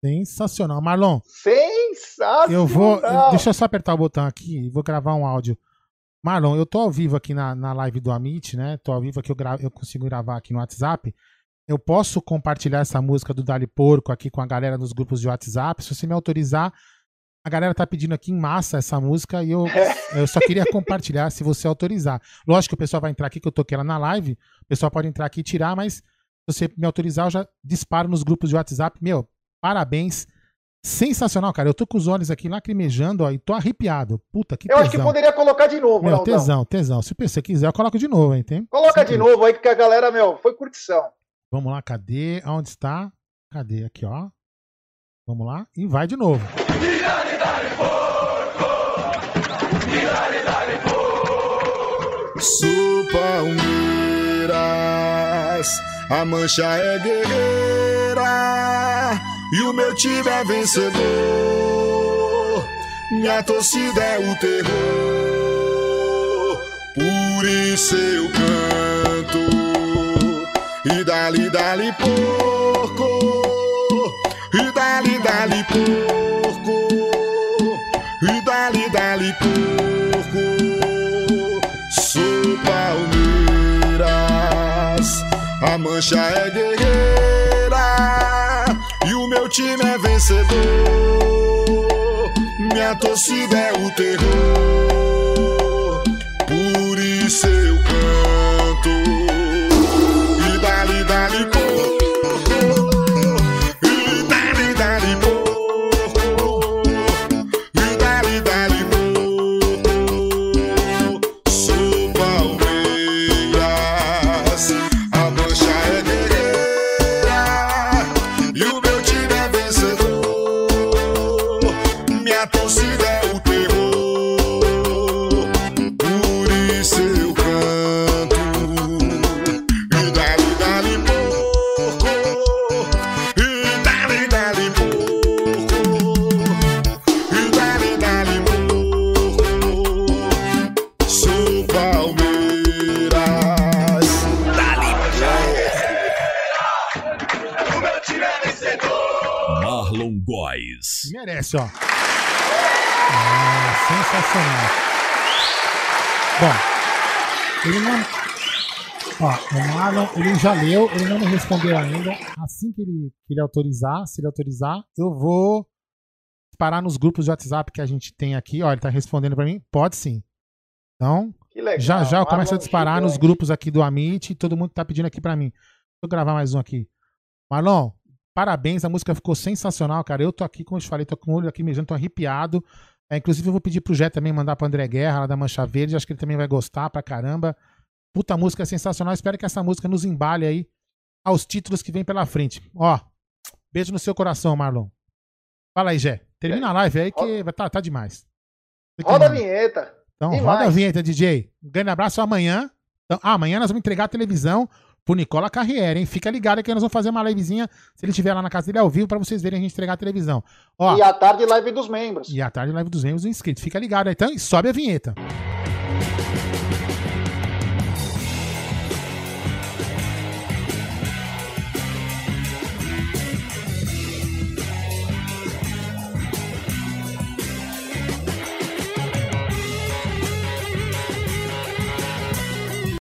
Sensacional. Marlon,
Sensacional.
eu vou. Deixa eu só apertar o botão aqui e vou gravar um áudio. Marlon, eu tô ao vivo aqui na, na live do Amit, né? Tô ao vivo aqui, eu, gra- eu consigo gravar aqui no WhatsApp. Eu posso compartilhar essa música do Dali Porco aqui com a galera nos grupos de WhatsApp. Se você me autorizar, a galera tá pedindo aqui em massa essa música e eu, eu só queria compartilhar se você autorizar. Lógico que o pessoal vai entrar aqui, que eu toquei ela na live. O pessoal pode entrar aqui e tirar, mas Se você me autorizar, eu já disparo nos grupos de WhatsApp. Meu, parabéns. Sensacional, cara. Eu tô com os olhos aqui lacrimejando, ó, e tô arrepiado. Puta, que
Eu
tesão.
acho que poderia colocar de novo,
Meu, tesão, tesão. Se você quiser, eu coloco de novo, hein? Tem?
Coloca de novo aí que a galera, meu, foi curtição.
Vamos lá, cadê? Aonde está? Cadê? Aqui, ó. Vamos lá. E vai de novo.
Sou Palmeiras, a mancha é guerreira e o meu time é vencedor. Minha torcida é o terror, por isso eu canto. E dali, dali, porco, e dali, dali, porco, e dali, dali, porco. Sou Palmeiras, a mancha é guerreira time é vencedor. Minha torcida é o terror, por isso eu canto.
Merece, ó. Ah, sensacional. Bom, ele não. Ó, o Marlon, ele já leu, ele não me respondeu ainda. Assim que ele, que ele autorizar, se ele autorizar, eu vou parar nos grupos de WhatsApp que a gente tem aqui. Ó, ele tá respondendo pra mim. Pode sim. Então,
legal.
já já eu começo a disparar nos grupos aqui do Amit. Todo mundo tá pedindo aqui pra mim. Deixa eu gravar mais um aqui. Marlon, parabéns. A música ficou sensacional, cara. Eu tô aqui, como eu te falei, tô com o olho aqui mejando, tô arrepiado. É, inclusive, eu vou pedir pro Jé também mandar pro André Guerra, lá da Mancha Verde. Acho que ele também vai gostar pra caramba. Puta música sensacional. Espero que essa música nos embale aí aos títulos que vem pela frente. Ó, beijo no seu coração, Marlon. Fala aí, Jé. Termina a live aí que tá, tá demais. Que
Roda a vinheta.
Então,
Tem
roda a vinheta, DJ. Um grande abraço amanhã. Então, ah, amanhã nós vamos entregar a televisão pro Nicola Carriere, hein? Fica ligado que nós vamos fazer uma livezinha, se ele estiver lá na casa dele ao vivo, pra vocês verem a gente entregar a televisão. Ó,
E à tarde, live dos membros.
e à tarde, live dos membros inscritos. Fica ligado aí. Então, e sobe a vinheta.